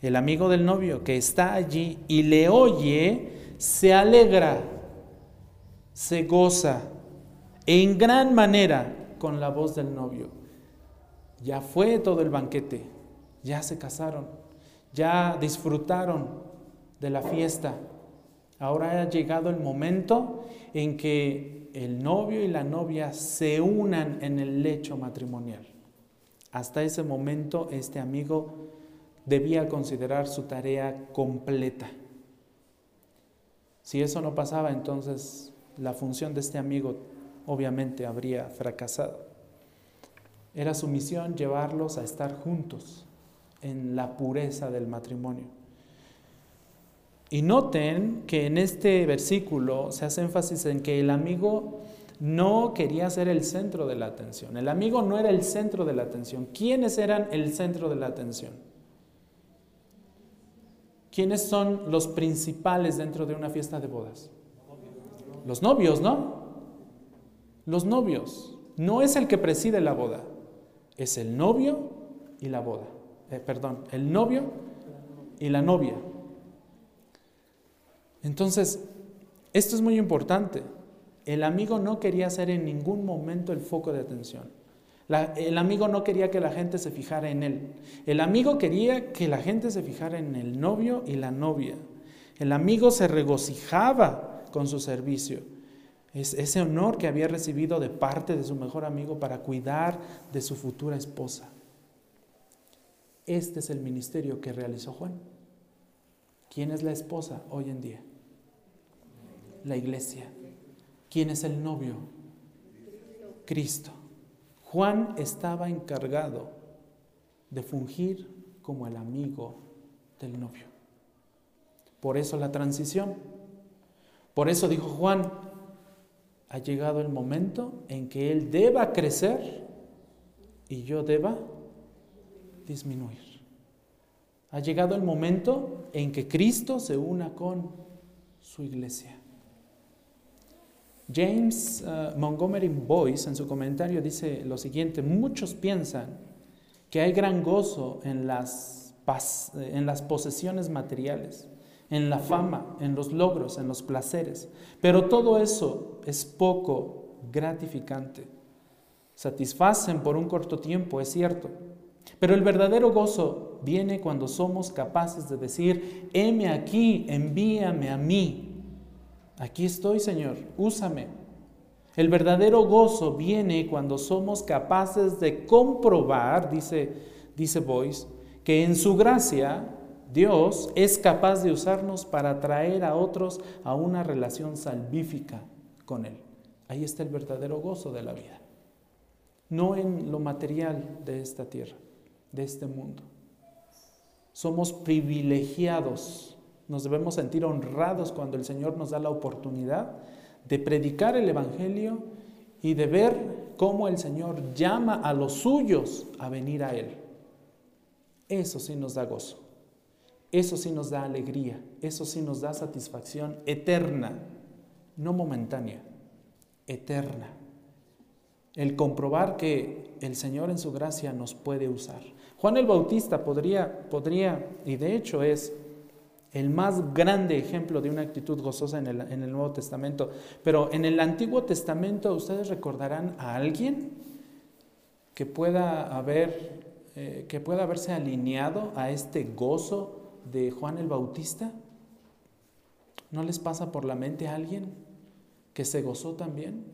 A: El amigo del novio que está allí y le oye, se alegra, se goza en gran manera con la voz del novio. Ya fue todo el banquete, ya se casaron, ya disfrutaron de la fiesta. Ahora ha llegado el momento en que el novio y la novia se unan en el lecho matrimonial. Hasta ese momento este amigo debía considerar su tarea completa. Si eso no pasaba, entonces la función de este amigo obviamente habría fracasado. Era su misión llevarlos a estar juntos en la pureza del matrimonio. Y noten que en este versículo se hace énfasis en que el amigo no quería ser el centro de la atención. El amigo no era el centro de la atención. ¿Quiénes eran el centro de la atención? ¿Quiénes son los principales dentro de una fiesta de bodas? Los novios, ¿no? Los novios. No es el que preside la boda, es el novio y la boda. Eh, perdón, el novio y la novia. Entonces, esto es muy importante. El amigo no quería ser en ningún momento el foco de atención el amigo no quería que la gente se fijara en él. El amigo quería que la gente se fijara en el novio y la novia. El amigo se regocijaba con su servicio. Es ese honor que había recibido de parte de su mejor amigo para cuidar de su futura esposa. Este es el ministerio que realizó Juan. ¿Quién es la esposa hoy en día? La iglesia. ¿Quién es el novio? Cristo. Juan estaba encargado de fungir como el amigo del novio. Por eso la transición. Por eso dijo Juan, ha llegado el momento en que Él deba crecer y yo deba disminuir. Ha llegado el momento en que Cristo se una con su iglesia. James uh, Montgomery Boyce en su comentario dice lo siguiente, muchos piensan que hay gran gozo en las, en las posesiones materiales, en la fama, en los logros, en los placeres, pero todo eso es poco gratificante. Satisfacen por un corto tiempo, es cierto, pero el verdadero gozo viene cuando somos capaces de decir, heme aquí, envíame a mí, Aquí estoy, Señor, úsame. El verdadero gozo viene cuando somos capaces de comprobar, dice, dice Boyce, que en su gracia Dios es capaz de usarnos para traer a otros a una relación salvífica con Él. Ahí está el verdadero gozo de la vida. No en lo material de esta tierra, de este mundo. Somos privilegiados nos debemos sentir honrados cuando el Señor nos da la oportunidad de predicar el Evangelio y de ver cómo el Señor llama a los suyos a venir a Él. Eso sí nos da gozo, eso sí nos da alegría, eso sí nos da satisfacción eterna, no momentánea, eterna. El comprobar que el Señor en su gracia nos puede usar. Juan el Bautista podría, podría y de hecho es el más grande ejemplo de una actitud gozosa en el, Nuevo Testamento. Pero en el Antiguo Testamento ustedes recordarán a alguien que pueda haber, eh, que pueda haberse alineado a este gozo de Juan el Bautista? ¿No les pasa por la mente a alguien que se gozó también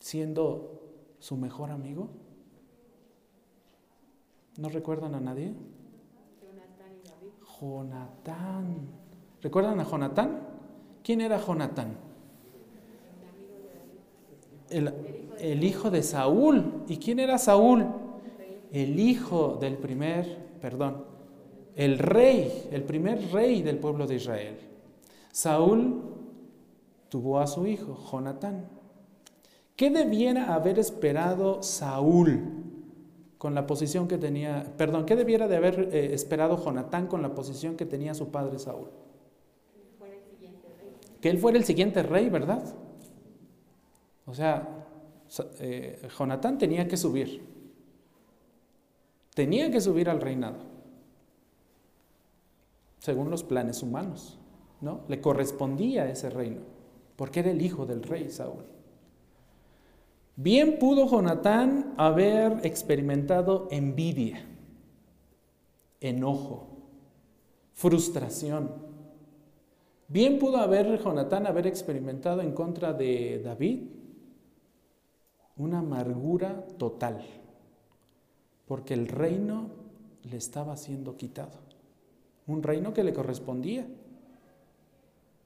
A: siendo su mejor amigo? ¿No recuerdan a nadie? Jonatán. ¿Recuerdan a Jonatán? ¿Quién era Jonatán? El, hijo de Saúl. ¿Y quién era Saúl? El hijo del primer, perdón, el rey, el primer rey del pueblo de Israel. Saúl tuvo a su hijo, Jonatán. ¿Qué debiera haber esperado Saúl con la posición que tenía, perdón, ¿qué debiera de haber eh, esperado Jonatán con la posición que tenía su padre Saúl? Que él fuera el siguiente rey, ¿verdad? O sea, eh, Jonatán tenía que subir. Tenía que subir al reinado. Según los planes humanos, ¿no? Le correspondía ese reino, porque era el hijo del rey Saúl. Bien pudo Jonatán haber experimentado envidia, enojo, frustración. Bien pudo haber Jonatán haber experimentado en contra de David una amargura total, porque el reino le estaba siendo quitado, un reino que le correspondía.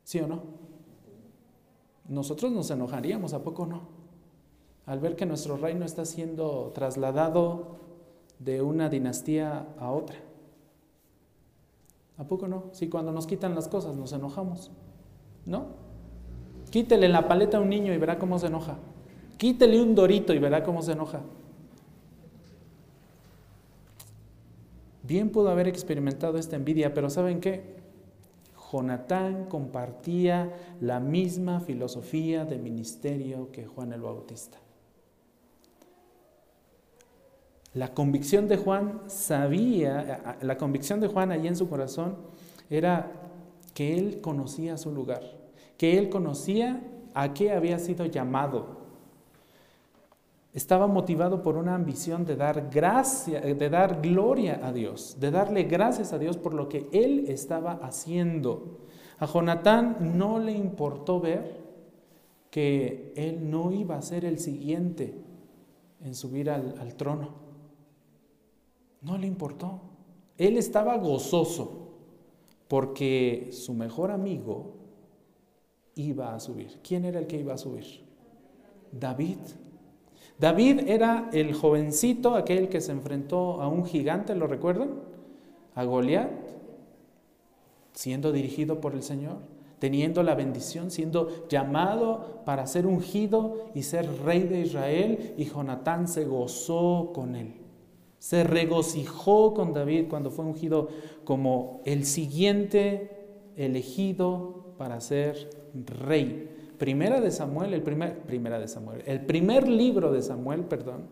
A: ¿Sí o no? Nosotros nos enojaríamos, ¿a poco no? Al ver que nuestro reino está siendo trasladado de una dinastía a otra. ¿A poco no? Si cuando nos quitan las cosas nos enojamos, ¿no? Quítele la paleta a un niño y verá cómo se enoja. Quítele un dorito y verá cómo se enoja. Bien pudo haber experimentado esta envidia, pero ¿saben qué? Jonatán compartía la misma filosofía de ministerio que Juan el Bautista. La convicción de Juan sabía, la convicción de Juan allí en su corazón era que él conocía su lugar, que él conocía a qué había sido llamado. Estaba motivado por una ambición de dar gracia, de dar gloria a Dios, de darle gracias a Dios por lo que él estaba haciendo. A Jonatán no le importó ver que él no iba a ser el siguiente en subir al, al trono. No le importó. Él estaba gozoso porque su mejor amigo iba a subir. ¿Quién era el que iba a subir? David. David era el jovencito, aquel que se enfrentó a un gigante, ¿lo recuerdan? A Goliat, siendo dirigido por el Señor, teniendo la bendición, siendo llamado para ser ungido y ser rey de Israel, y Jonatán se gozó con él. Se regocijó con David cuando fue ungido como el siguiente elegido para ser rey. Primera de Samuel, el primer, primera de Samuel, el primer libro de Samuel, perdón,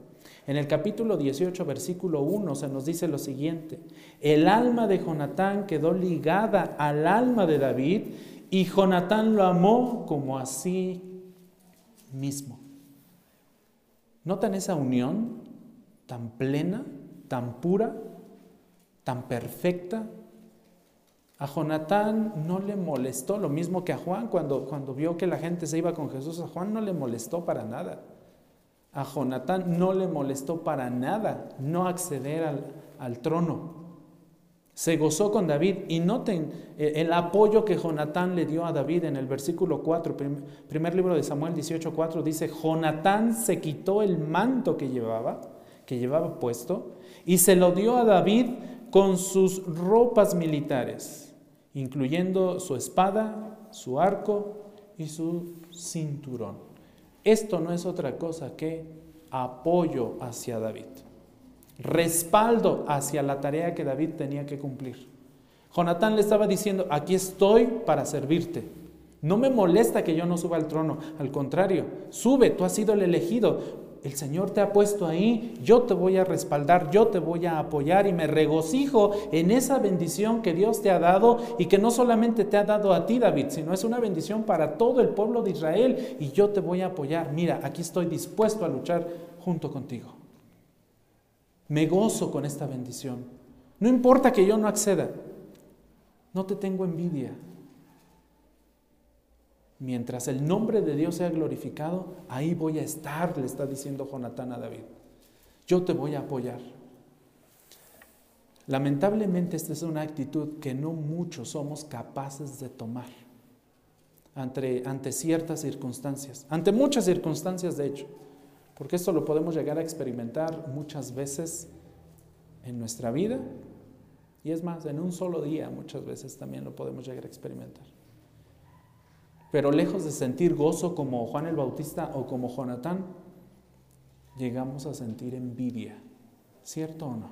A: en el capítulo 18, versículo 1, se nos dice lo siguiente: El alma de Jonatán quedó ligada al alma de David y Jonatán lo amó como a sí mismo. ¿Notan esa unión tan plena? tan pura, tan perfecta. A Jonatán no le molestó, lo mismo que a Juan cuando, cuando vio que la gente se iba con Jesús, a Juan no le molestó para nada. A Jonatán no le molestó para nada no acceder al, al trono. Se gozó con David y noten eh, el apoyo que Jonatán le dio a David en el versículo 4, primer libro de Samuel 18, 4, dice, Jonatán se quitó el manto que llevaba, que llevaba puesto, y se lo dio a David con sus ropas militares, incluyendo su espada, su arco y su cinturón. Esto no es otra cosa que apoyo hacia David, respaldo hacia la tarea que David tenía que cumplir. Jonatán le estaba diciendo, aquí estoy para servirte. No me molesta que yo no suba al trono, al contrario, sube, tú has sido el elegido, el Señor te ha puesto ahí, yo te voy a respaldar, yo te voy a apoyar y me regocijo en esa bendición que Dios te ha dado y que no solamente te ha dado a ti, David, sino es una bendición para todo el pueblo de Israel y yo te voy a apoyar. Mira, aquí estoy dispuesto a luchar junto contigo. Me gozo con esta bendición. No importa que yo no acceda, No te tengo envidia. Mientras el nombre de Dios sea glorificado, ahí voy a estar, le está diciendo Jonatán a David. Yo te voy a apoyar. Lamentablemente esta es una actitud que no muchos somos capaces de tomar ante, ante ciertas circunstancias, ante muchas circunstancias de hecho, porque esto lo podemos llegar a experimentar muchas veces en nuestra vida y es más, en un solo día muchas veces también lo podemos llegar a experimentar. Pero lejos de sentir gozo como Juan el Bautista o como Jonatán, llegamos a sentir envidia, ¿cierto o no?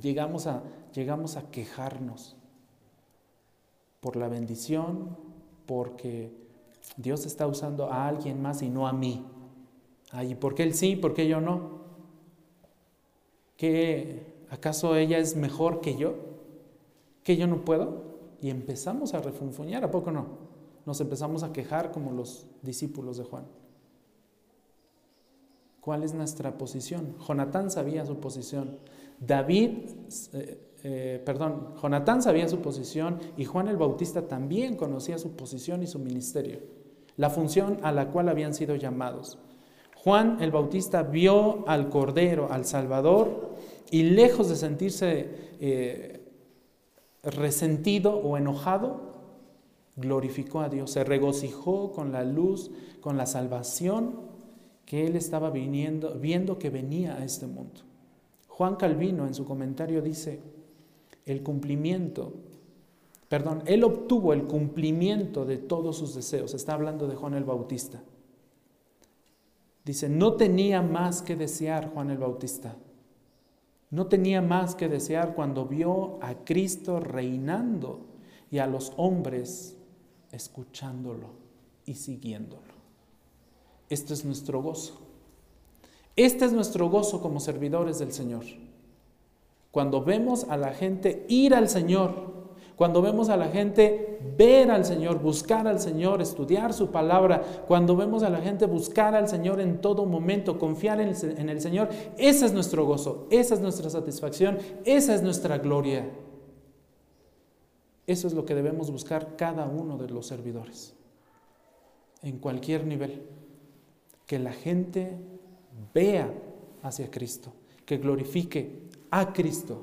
A: Llegamos a, llegamos a quejarnos por la bendición, porque Dios está usando a alguien más y no a mí. Ay, ¿por qué él sí? ¿Por qué yo no? ¿Que acaso ella es mejor que yo? ¿Que yo no puedo? Y empezamos a refunfuñar, ¿a poco no? Nos empezamos a quejar como los discípulos de Juan. ¿Cuál es nuestra posición? Jonatán sabía su posición. David, eh, eh, perdón, Jonatán sabía su posición y Juan el Bautista también conocía su posición y su ministerio, la función a la cual habían sido llamados. Juan el Bautista vio al Cordero, al Salvador, y lejos de sentirse eh, resentido o enojado, glorificó a Dios, se regocijó con la luz, con la salvación que él estaba viniendo, viendo que venía a este mundo. Juan Calvino en su comentario dice, el cumplimiento, perdón, él obtuvo el cumplimiento de todos sus deseos, está hablando de Juan el Bautista. Dice, no tenía más que desear Juan el Bautista. No tenía más que desear cuando vio a Cristo reinando y a los hombres escuchándolo y siguiéndolo. Este es nuestro gozo. Este es nuestro gozo como servidores del Señor. Cuando vemos a la gente ir al Señor, cuando vemos a la gente ver al Señor, buscar al Señor, estudiar su palabra, cuando vemos a la gente buscar al Señor en todo momento, confiar en el, Señor, ese es nuestro gozo, esa es nuestra satisfacción, esa es nuestra gloria. Eso es lo que debemos buscar cada uno de los servidores, en cualquier nivel. Que la gente vea hacia Cristo, que glorifique a Cristo,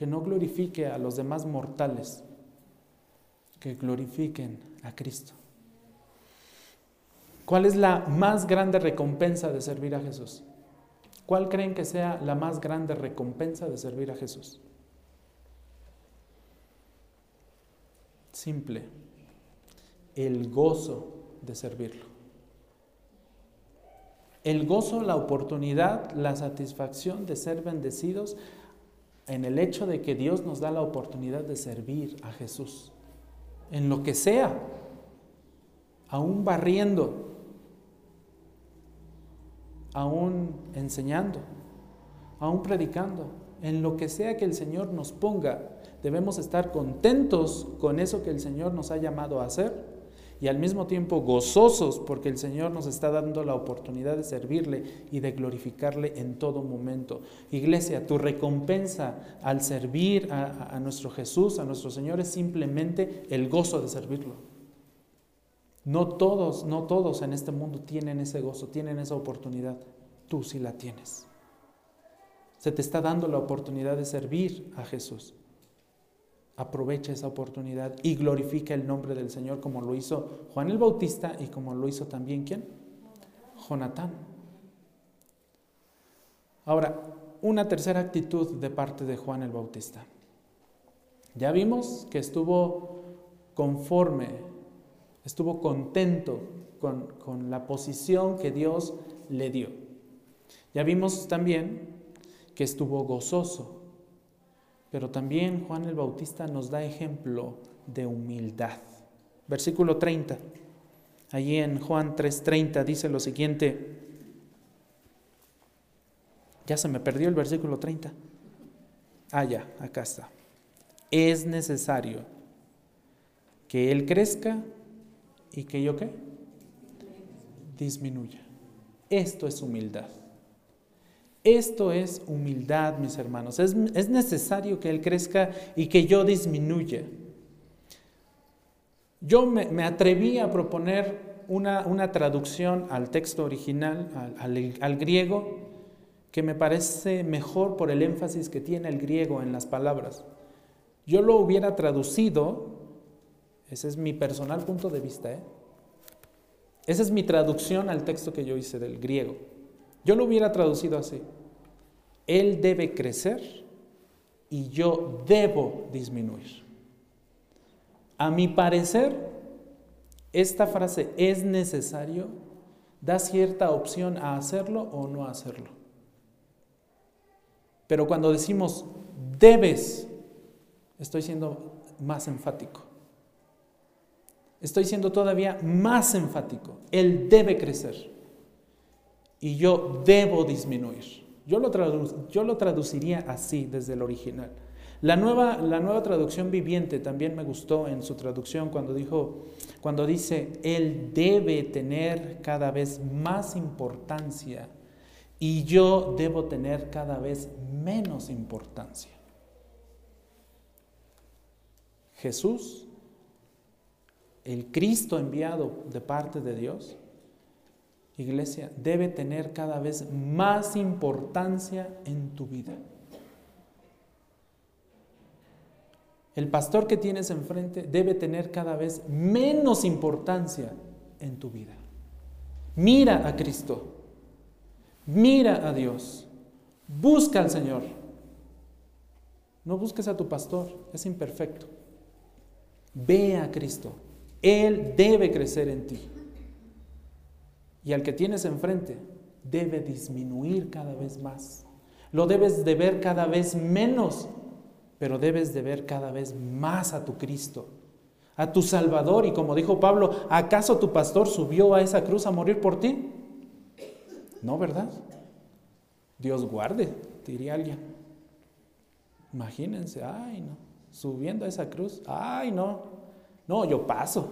A: que no glorifique a los demás mortales, que glorifiquen a Cristo. ¿Cuál es la más grande recompensa de servir a Jesús? ¿Cuál creen que sea la más grande recompensa de servir a Jesús? Simple, el gozo de servirlo. El gozo, la oportunidad, la satisfacción de ser bendecidos en el hecho de que Dios nos da la oportunidad de servir a Jesús, en lo que sea, aún barriendo, aún enseñando, aún predicando, en lo que sea que el Señor nos ponga, debemos estar contentos con eso que el Señor nos ha llamado a hacer y al mismo tiempo gozosos porque el Señor nos está dando la oportunidad de servirle y de glorificarle en todo momento. Iglesia, tu recompensa al servir a, nuestro Jesús, a nuestro Señor, es simplemente el gozo de servirlo. No todos, no todos en este mundo tienen ese gozo, tienen esa oportunidad. Tú sí la tienes. Se te está dando la oportunidad de servir a Jesús aprovecha esa oportunidad y glorifica el nombre del Señor como lo hizo Juan el Bautista y como lo hizo también quién? Jonatán. Ahora, una tercera actitud de parte de Juan el Bautista. Ya vimos que estuvo conforme, estuvo contento con, con la posición que Dios le dio. Ya vimos también que estuvo gozoso pero también Juan el Bautista nos da ejemplo de humildad. Versículo 30. Allí en Juan 3:30 dice lo siguiente. Ya se me perdió el versículo 30. Ah, ya, acá está. Es necesario que Él crezca y que yo qué? Disminuya. Esto es humildad. Esto es humildad, mis hermanos. Es, necesario que Él crezca y que yo disminuya. Yo me, atreví a proponer una, traducción al texto original, al griego, que me parece mejor por el énfasis que tiene el griego en las palabras. Yo lo hubiera traducido, ese es mi personal punto de vista, ¿eh? esa es mi traducción al texto que yo hice del griego. Yo lo hubiera traducido así. Él debe crecer y yo debo disminuir. A mi parecer, esta frase es necesario, da cierta opción a hacerlo o no hacerlo. Pero cuando decimos debes, estoy siendo más enfático. Estoy siendo todavía más enfático. Él debe crecer y yo debo disminuir. Yo lo, traduciría así desde el original. La nueva, la nueva traducción viviente también me gustó en su traducción cuando dijo, cuando dice, Él debe tener cada vez más importancia y yo debo tener cada vez menos importancia. Jesús, el Cristo enviado de parte de Dios, iglesia, debe tener cada vez más importancia en tu vida. El pastor que tienes enfrente debe tener cada vez menos importancia en tu vida. Mira a Cristo. Mira a Dios. Busca al Señor. No busques a tu pastor, es imperfecto. Ve a Cristo. Él debe crecer en ti. Y al que tienes enfrente debe disminuir cada vez más. Lo debes de ver cada vez menos, pero debes de ver cada vez más a tu Cristo, a tu Salvador. Y como dijo Pablo, ¿acaso tu pastor subió a esa cruz a morir por ti? No, ¿verdad? Dios guarde, diría alguien. Imagínense, ay no, subiendo a esa cruz, ay no, no, yo paso.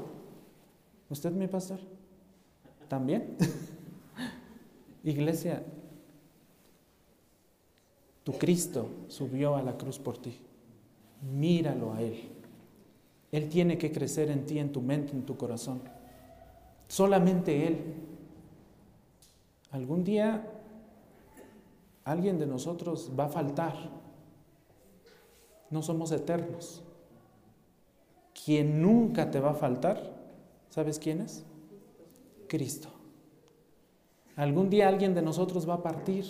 A: ¿Usted mi pastor? ¿También? *laughs* Iglesia, tu Cristo subió a la cruz por ti. Míralo a Él. Él tiene que crecer en ti, en tu mente, en tu corazón. Solamente Él. Algún día alguien de nosotros va a faltar. No somos eternos. Quien nunca te va a faltar, ¿sabes quién es? Cristo. Algún día alguien de nosotros va a partir.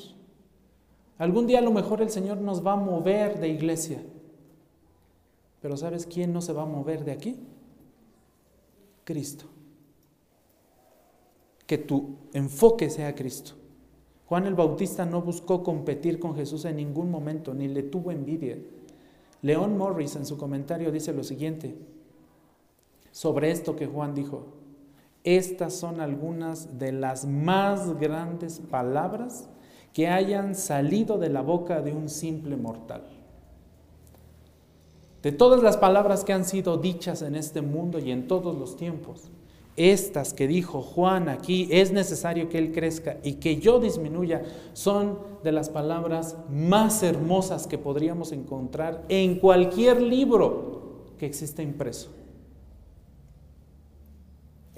A: Algún día a lo mejor el Señor nos va a mover de iglesia. Pero ¿sabes quién no se va a mover de aquí? Cristo que tu enfoque sea Cristo. Juan el Bautista no buscó competir con Jesús en ningún momento, ni le tuvo envidia. León Morris en su comentario dice lo siguiente sobre esto que Juan dijo. Estas son algunas de las más grandes palabras que hayan salido de la boca de un simple mortal. De todas las palabras que han sido dichas en este mundo y en todos los tiempos, estas que dijo Juan aquí, es necesario que Él crezca y que yo disminuya, son de las palabras más hermosas que podríamos encontrar en cualquier libro que exista impreso.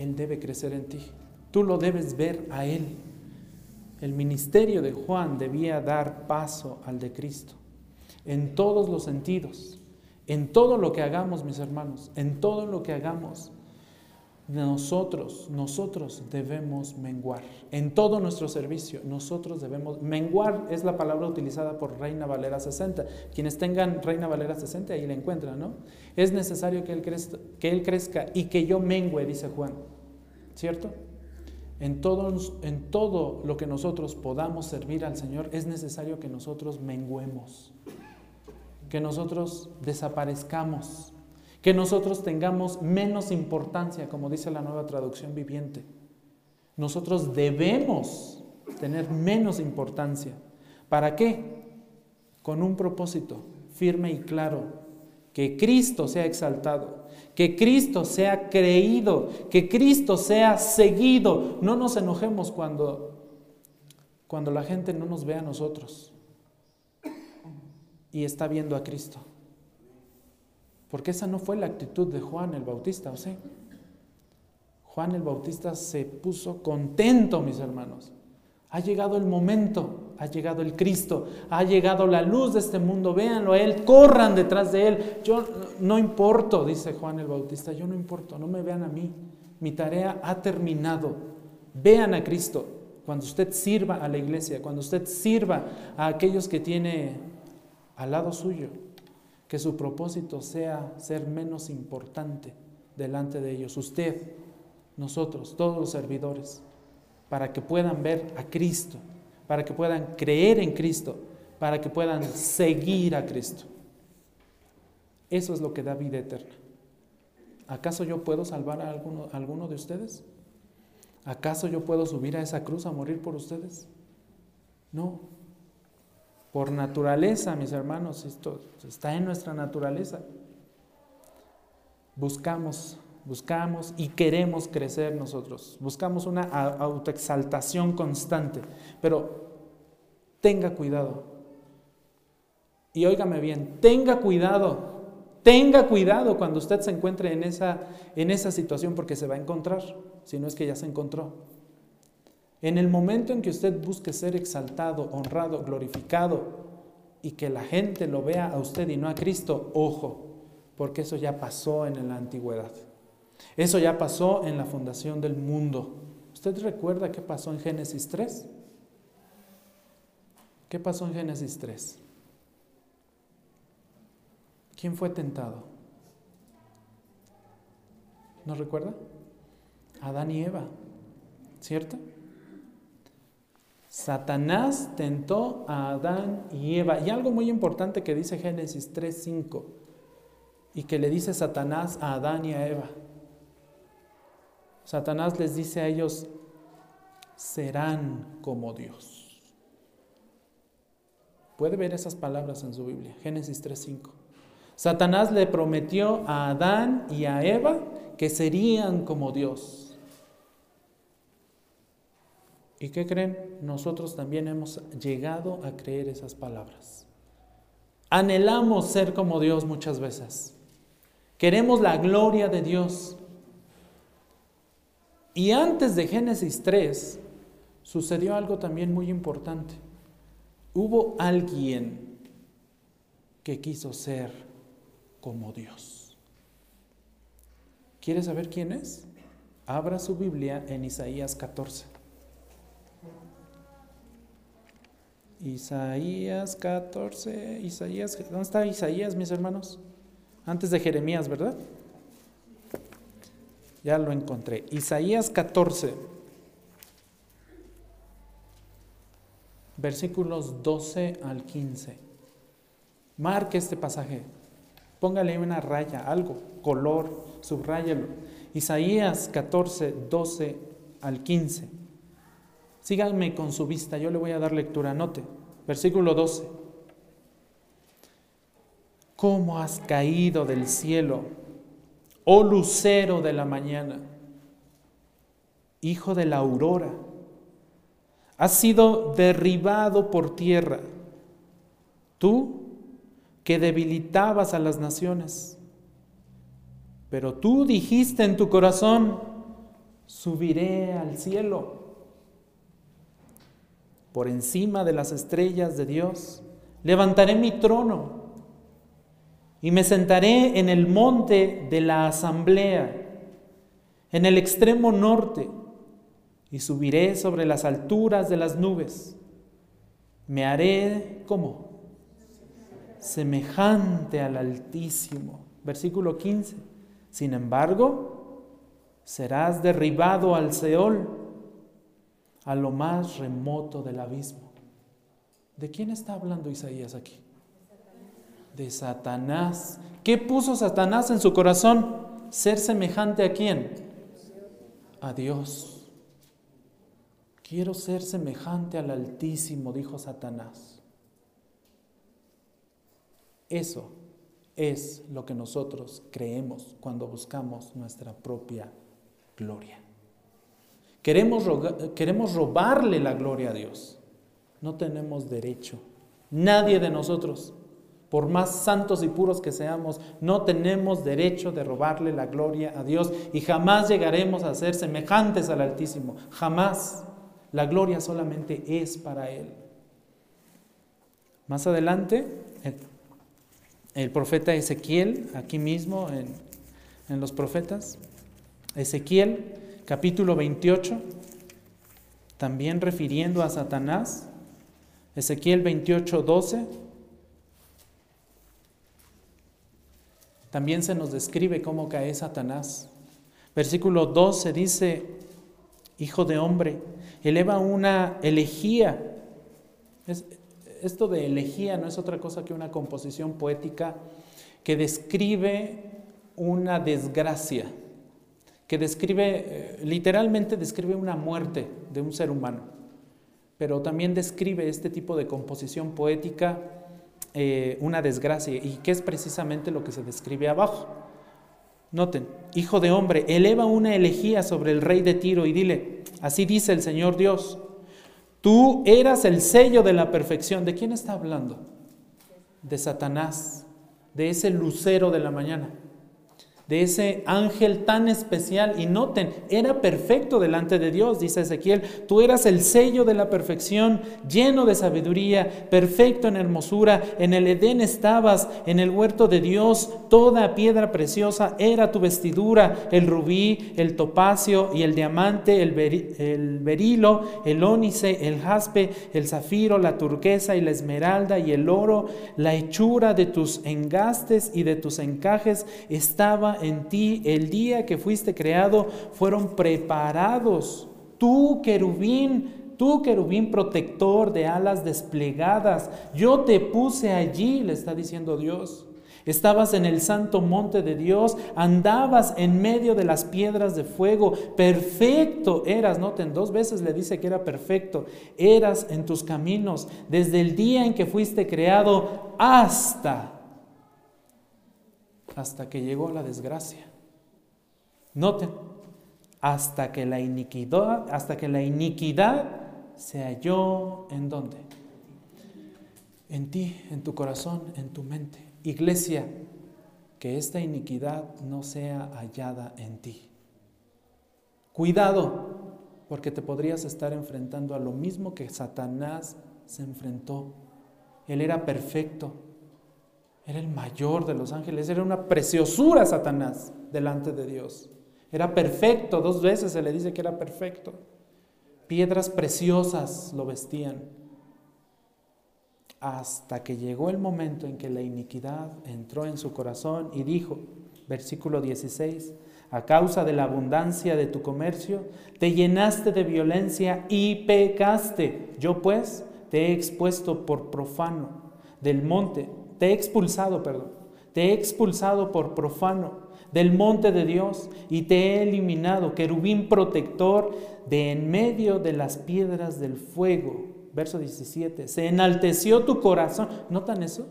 A: Él debe crecer en ti. Tú lo debes ver a Él. El ministerio de Juan debía dar paso al de Cristo en todos los sentidos, en todo lo que hagamos, mis hermanos, en todo lo que hagamos nosotros, nosotros debemos menguar. En todo nuestro servicio, nosotros debemos menguar, es la palabra utilizada por Reina Valera 60. Quienes tengan Reina Valera 60, ahí la encuentran, ¿no? Es necesario que él, crezca, que él crezca y que yo mengue, dice Juan. ¿Cierto? En todo, en todo lo que nosotros podamos servir al Señor, es necesario que nosotros menguemos, que nosotros desaparezcamos que nosotros tengamos menos importancia, como dice la nueva traducción viviente. Nosotros debemos tener menos importancia. ¿Para qué? Con un propósito firme y claro, que Cristo sea exaltado, que Cristo sea creído, que Cristo sea seguido. No nos enojemos cuando Cuando la gente no nos ve a nosotros y está viendo a Cristo. Porque esa no fue la actitud de Juan el Bautista, ¿o sí? Juan el Bautista se puso contento, mis hermanos. Ha llegado el momento, ha llegado el Cristo, ha llegado la luz de este mundo, véanlo a Él, corran detrás de Él. Yo no importo, dice Juan el Bautista, yo no importo, no me vean a mí. Mi tarea ha terminado. Vean a Cristo. Cuando usted sirva a la iglesia, cuando usted sirva a aquellos que tiene al lado suyo, que su propósito sea ser menos importante delante de ellos. Usted, nosotros, todos los servidores, para que puedan ver a Cristo, para que puedan creer en Cristo, para que puedan seguir a Cristo. Eso es lo que da vida eterna. ¿Acaso yo puedo salvar a alguno, alguno de ustedes? ¿Acaso yo puedo subir a esa cruz a morir por ustedes? No. Por naturaleza, mis hermanos, esto está en nuestra naturaleza. Buscamos, buscamos y queremos crecer nosotros. Buscamos una autoexaltación constante. Pero tenga cuidado. Y óigame bien, tenga cuidado. Tenga cuidado cuando usted se encuentre en esa, en esa situación porque se va a encontrar, si no es que ya se encontró. En el momento en que usted busque ser exaltado, honrado, glorificado y que la gente lo vea a usted y no a Cristo, ojo, porque eso ya pasó en la antigüedad. Eso ya pasó en la fundación del mundo. ¿Usted recuerda qué pasó en Génesis 3? ¿Qué pasó en Génesis 3? ¿Quién fue tentado? ¿No recuerda? Adán y Eva, ¿cierto? Satanás tentó a Adán y Eva. Y algo muy importante que dice Génesis 3.5 y que le dice Satanás a Adán y a Eva. Satanás les dice a ellos, serán como Dios. Puede ver esas palabras en su Biblia, Génesis 3.5. Satanás le prometió a Adán y a Eva que serían como Dios. ¿Y qué creen? Nosotros también hemos llegado a creer esas palabras. Anhelamos ser como Dios muchas veces. Queremos la gloria de Dios. Y antes de Génesis 3 sucedió algo también muy importante. Hubo alguien que quiso ser como Dios. ¿Quiere saber quién es? Abra su Biblia en Isaías 14. Isaías 14, Isaías, ¿dónde está Isaías, mis hermanos? Antes de Jeremías, ¿verdad? Ya lo encontré. Isaías 14, versículos 12 al 15. Marque este pasaje. Póngale una raya, algo, color, subráyalo. Isaías 14, 12 al 15. Síganme con su vista, yo le voy a dar lectura. Note, versículo 12. ¿Cómo has caído del cielo, oh lucero de la mañana, hijo de la aurora? Has sido derribado por tierra, tú que debilitabas a las naciones. Pero tú dijiste en tu corazón, subiré al cielo por encima de las estrellas de Dios. Levantaré mi trono y me sentaré en el monte de la asamblea, en el extremo norte, y subiré sobre las alturas de las nubes. Me haré como semejante al Altísimo. Versículo 15. Sin embargo, serás derribado al Seol a lo más remoto del abismo. ¿De quién está hablando Isaías aquí? De Satanás. ¿Qué puso Satanás en su corazón? Ser semejante a quién? A Dios. Quiero ser semejante al Altísimo, dijo Satanás. Eso es lo que nosotros creemos cuando buscamos nuestra propia gloria. Queremos, queremos robarle la gloria a Dios. No tenemos derecho. Nadie de nosotros, por más santos y puros que seamos, no tenemos derecho de robarle la gloria a Dios y jamás llegaremos a ser semejantes al Altísimo. Jamás. La gloria solamente es para Él. Más adelante, el, profeta Ezequiel, aquí mismo en, en los profetas, Ezequiel capítulo 28, también refiriendo a Satanás, Ezequiel 28, 12, también se nos describe cómo cae Satanás. Versículo 12 dice, Hijo de hombre, eleva una elegía. esto de elegía no es otra cosa que una composición poética que describe una desgracia, que describe, eh, literalmente describe una muerte de un ser humano, pero también describe este tipo de composición poética eh, una desgracia, y que es precisamente lo que se describe abajo. Noten, hijo de hombre, eleva una elegía sobre el rey de Tiro y dile, así dice el Señor Dios, tú eras el sello de la perfección. ¿De quién está hablando? De Satanás, de ese lucero de la mañana de ese ángel tan especial. Y noten, era perfecto delante de Dios, dice Ezequiel. Tú eras el sello de la perfección, lleno de sabiduría, perfecto en hermosura. En el Edén estabas, en el huerto de Dios, toda piedra preciosa era tu vestidura, el rubí, el topacio y el diamante, el, el berilo, el ónice, el jaspe, el zafiro, la turquesa y la esmeralda y el oro. La hechura de tus engastes y de tus encajes estaba en ti el día que fuiste creado fueron preparados. Tú, querubín, tú, querubín protector de alas desplegadas, yo te puse allí, le está diciendo Dios. Estabas en el santo monte de Dios, andabas en medio de las piedras de fuego, perfecto eras, noten, dos veces le dice que era perfecto, eras en tus caminos desde el día en que fuiste creado hasta hasta que llegó la desgracia. Noten, hasta que la iniquidad, hasta que la iniquidad se halló en dónde? En ti, en tu corazón, en tu mente. Iglesia, que esta iniquidad no sea hallada en ti. Cuidado, porque te podrías estar enfrentando a lo mismo que Satanás se enfrentó. Él era perfecto, era el mayor de los ángeles, era una preciosura Satanás delante de Dios. Era perfecto, dos veces se le dice que era perfecto. Piedras preciosas lo vestían. Hasta que llegó el momento en que la iniquidad entró en su corazón y dijo, versículo 16, a causa de la abundancia de tu comercio, te llenaste de violencia y pecaste. Yo pues te he expuesto por profano del monte te he expulsado, perdón, te he expulsado por profano del monte de Dios y te he eliminado, querubín protector, de en medio de las piedras del fuego. Verso 17, se enalteció tu corazón. ¿Notan eso?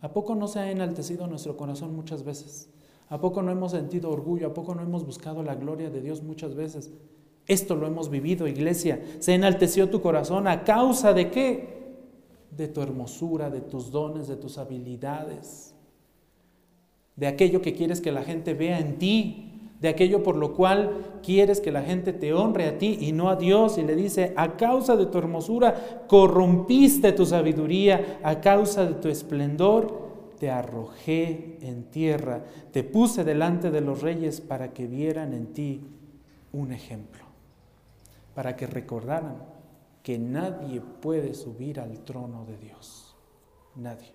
A: ¿A poco no se ha enaltecido nuestro corazón muchas veces? ¿A poco no hemos sentido orgullo? ¿A poco no hemos buscado la gloria de Dios muchas veces? Esto lo hemos vivido, iglesia. Se enalteció tu corazón a causa de qué? De tu hermosura, de tus dones, de tus habilidades, de aquello que quieres que la gente vea en ti, de aquello por lo cual quieres que la gente te honre a ti y no a Dios. Y le dice, a causa de tu hermosura corrompiste tu sabiduría, a causa de tu esplendor te arrojé en tierra, te puse delante de los reyes para que vieran en ti un ejemplo, para que recordaran que nadie puede subir al trono de Dios. Nadie.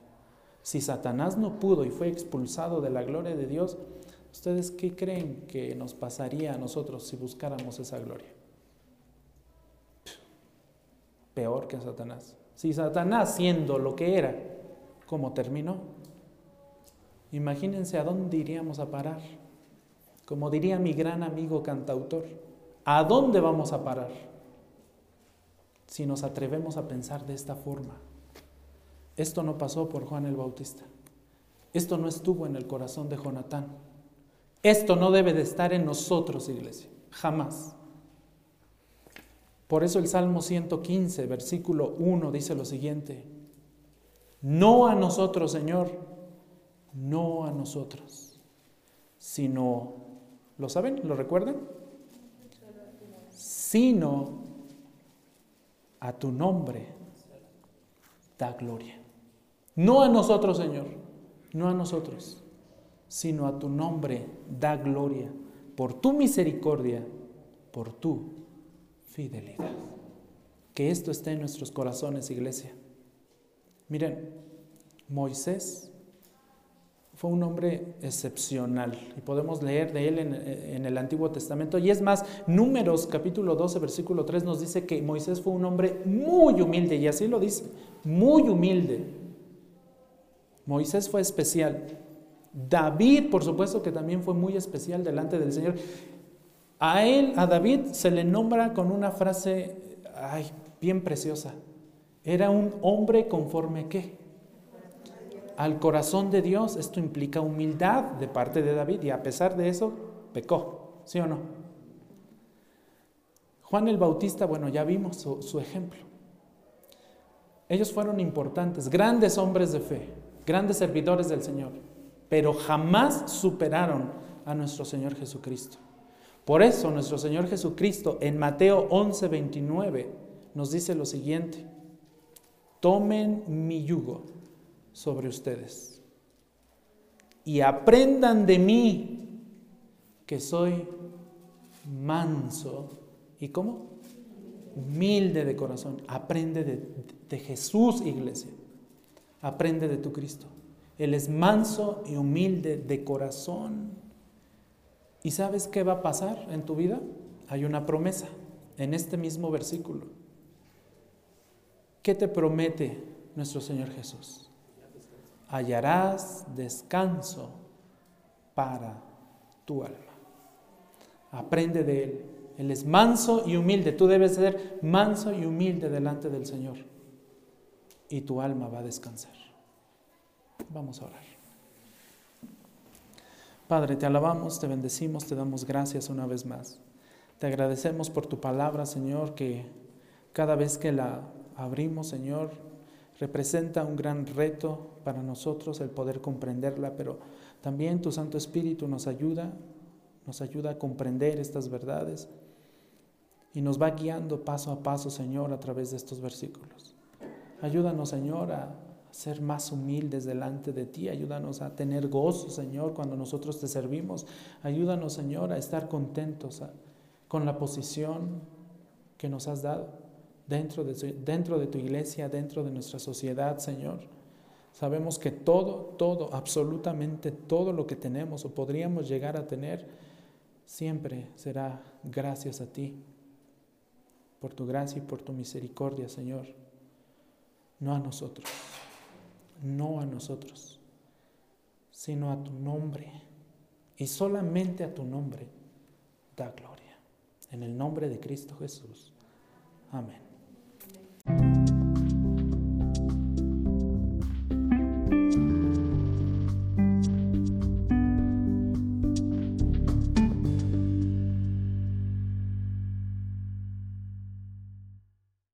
A: Si Satanás no pudo y fue expulsado de la gloria de Dios, ¿ustedes qué creen que nos pasaría a nosotros si buscáramos esa gloria? Peor que Satanás. Si Satanás siendo lo que era, ¿cómo terminó? Imagínense a dónde iríamos a parar. Como diría mi gran amigo cantautor, ¿a dónde vamos a parar? Si nos atrevemos a pensar de esta forma. Esto no pasó por Juan el Bautista. Esto no estuvo en el corazón de Jonatán. Esto no debe de estar en nosotros, iglesia. Jamás. Por eso el Salmo 115, versículo 1 dice lo siguiente, no a nosotros, Señor, no a nosotros, sino, ¿lo saben? ¿Lo recuerdan? Sino a tu nombre da gloria. No a nosotros, Señor, no a nosotros, sino a tu nombre da gloria, por tu misericordia, por tu fidelidad. Que esto esté en nuestros corazones, iglesia. Miren, Moisés fue un hombre excepcional y podemos leer de él en, el Antiguo Testamento. Y es más, Números capítulo 12, versículo 3 nos dice que Moisés fue un hombre muy humilde y así lo dice, muy humilde. Moisés fue especial. David, por supuesto que también fue muy especial delante del Señor. A él, a David, se le nombra con una frase ay, bien preciosa. Era un hombre conforme qué? Al corazón de Dios. Esto implica humildad de parte de David y a pesar de eso pecó. ¿Sí o no? Juan el Bautista, bueno, ya vimos su, ejemplo. Ellos fueron importantes, grandes hombres de fe, grandes servidores del Señor, pero jamás superaron a nuestro Señor Jesucristo. Por eso nuestro Señor Jesucristo en Mateo 11, 29 nos dice lo siguiente, tomen mi yugo sobre ustedes y aprendan de mí que soy manso y cómo? Humilde de corazón. Aprende de, de Jesús, iglesia. Aprende de tu Cristo. Él es manso y humilde de corazón. ¿Y sabes qué va a pasar en tu vida? Hay una promesa en este mismo versículo. ¿Qué te promete nuestro Señor Jesús? Hallarás descanso para tu alma. Aprende de Él. Él es manso y humilde. Tú debes ser manso y humilde delante del Señor. Y tu alma va a descansar. Vamos a orar. Padre, te alabamos, te bendecimos, te damos gracias una vez más. Te agradecemos por tu palabra, Señor, que cada vez que la abrimos, Señor, representa un gran reto para nosotros el poder comprenderla, pero también tu Santo Espíritu nos ayuda, nos ayuda a comprender estas verdades y nos va guiando paso a paso, Señor, a través de estos versículos. Ayúdanos, Señor, a ser más humildes delante de ti. Ayúdanos a tener gozo, Señor, cuando nosotros te servimos. Ayúdanos, Señor, a estar contentos con la posición que nos has dado dentro de, dentro de tu iglesia, dentro de nuestra sociedad, Señor. Sabemos que todo, todo, absolutamente todo lo que tenemos o podríamos llegar a tener, siempre será gracias a ti, por tu gracia y por tu misericordia, Señor, no a nosotros no a nosotros, sino a tu nombre. Y solamente a tu nombre da gloria. En el nombre de Cristo Jesús. Amén. Thank you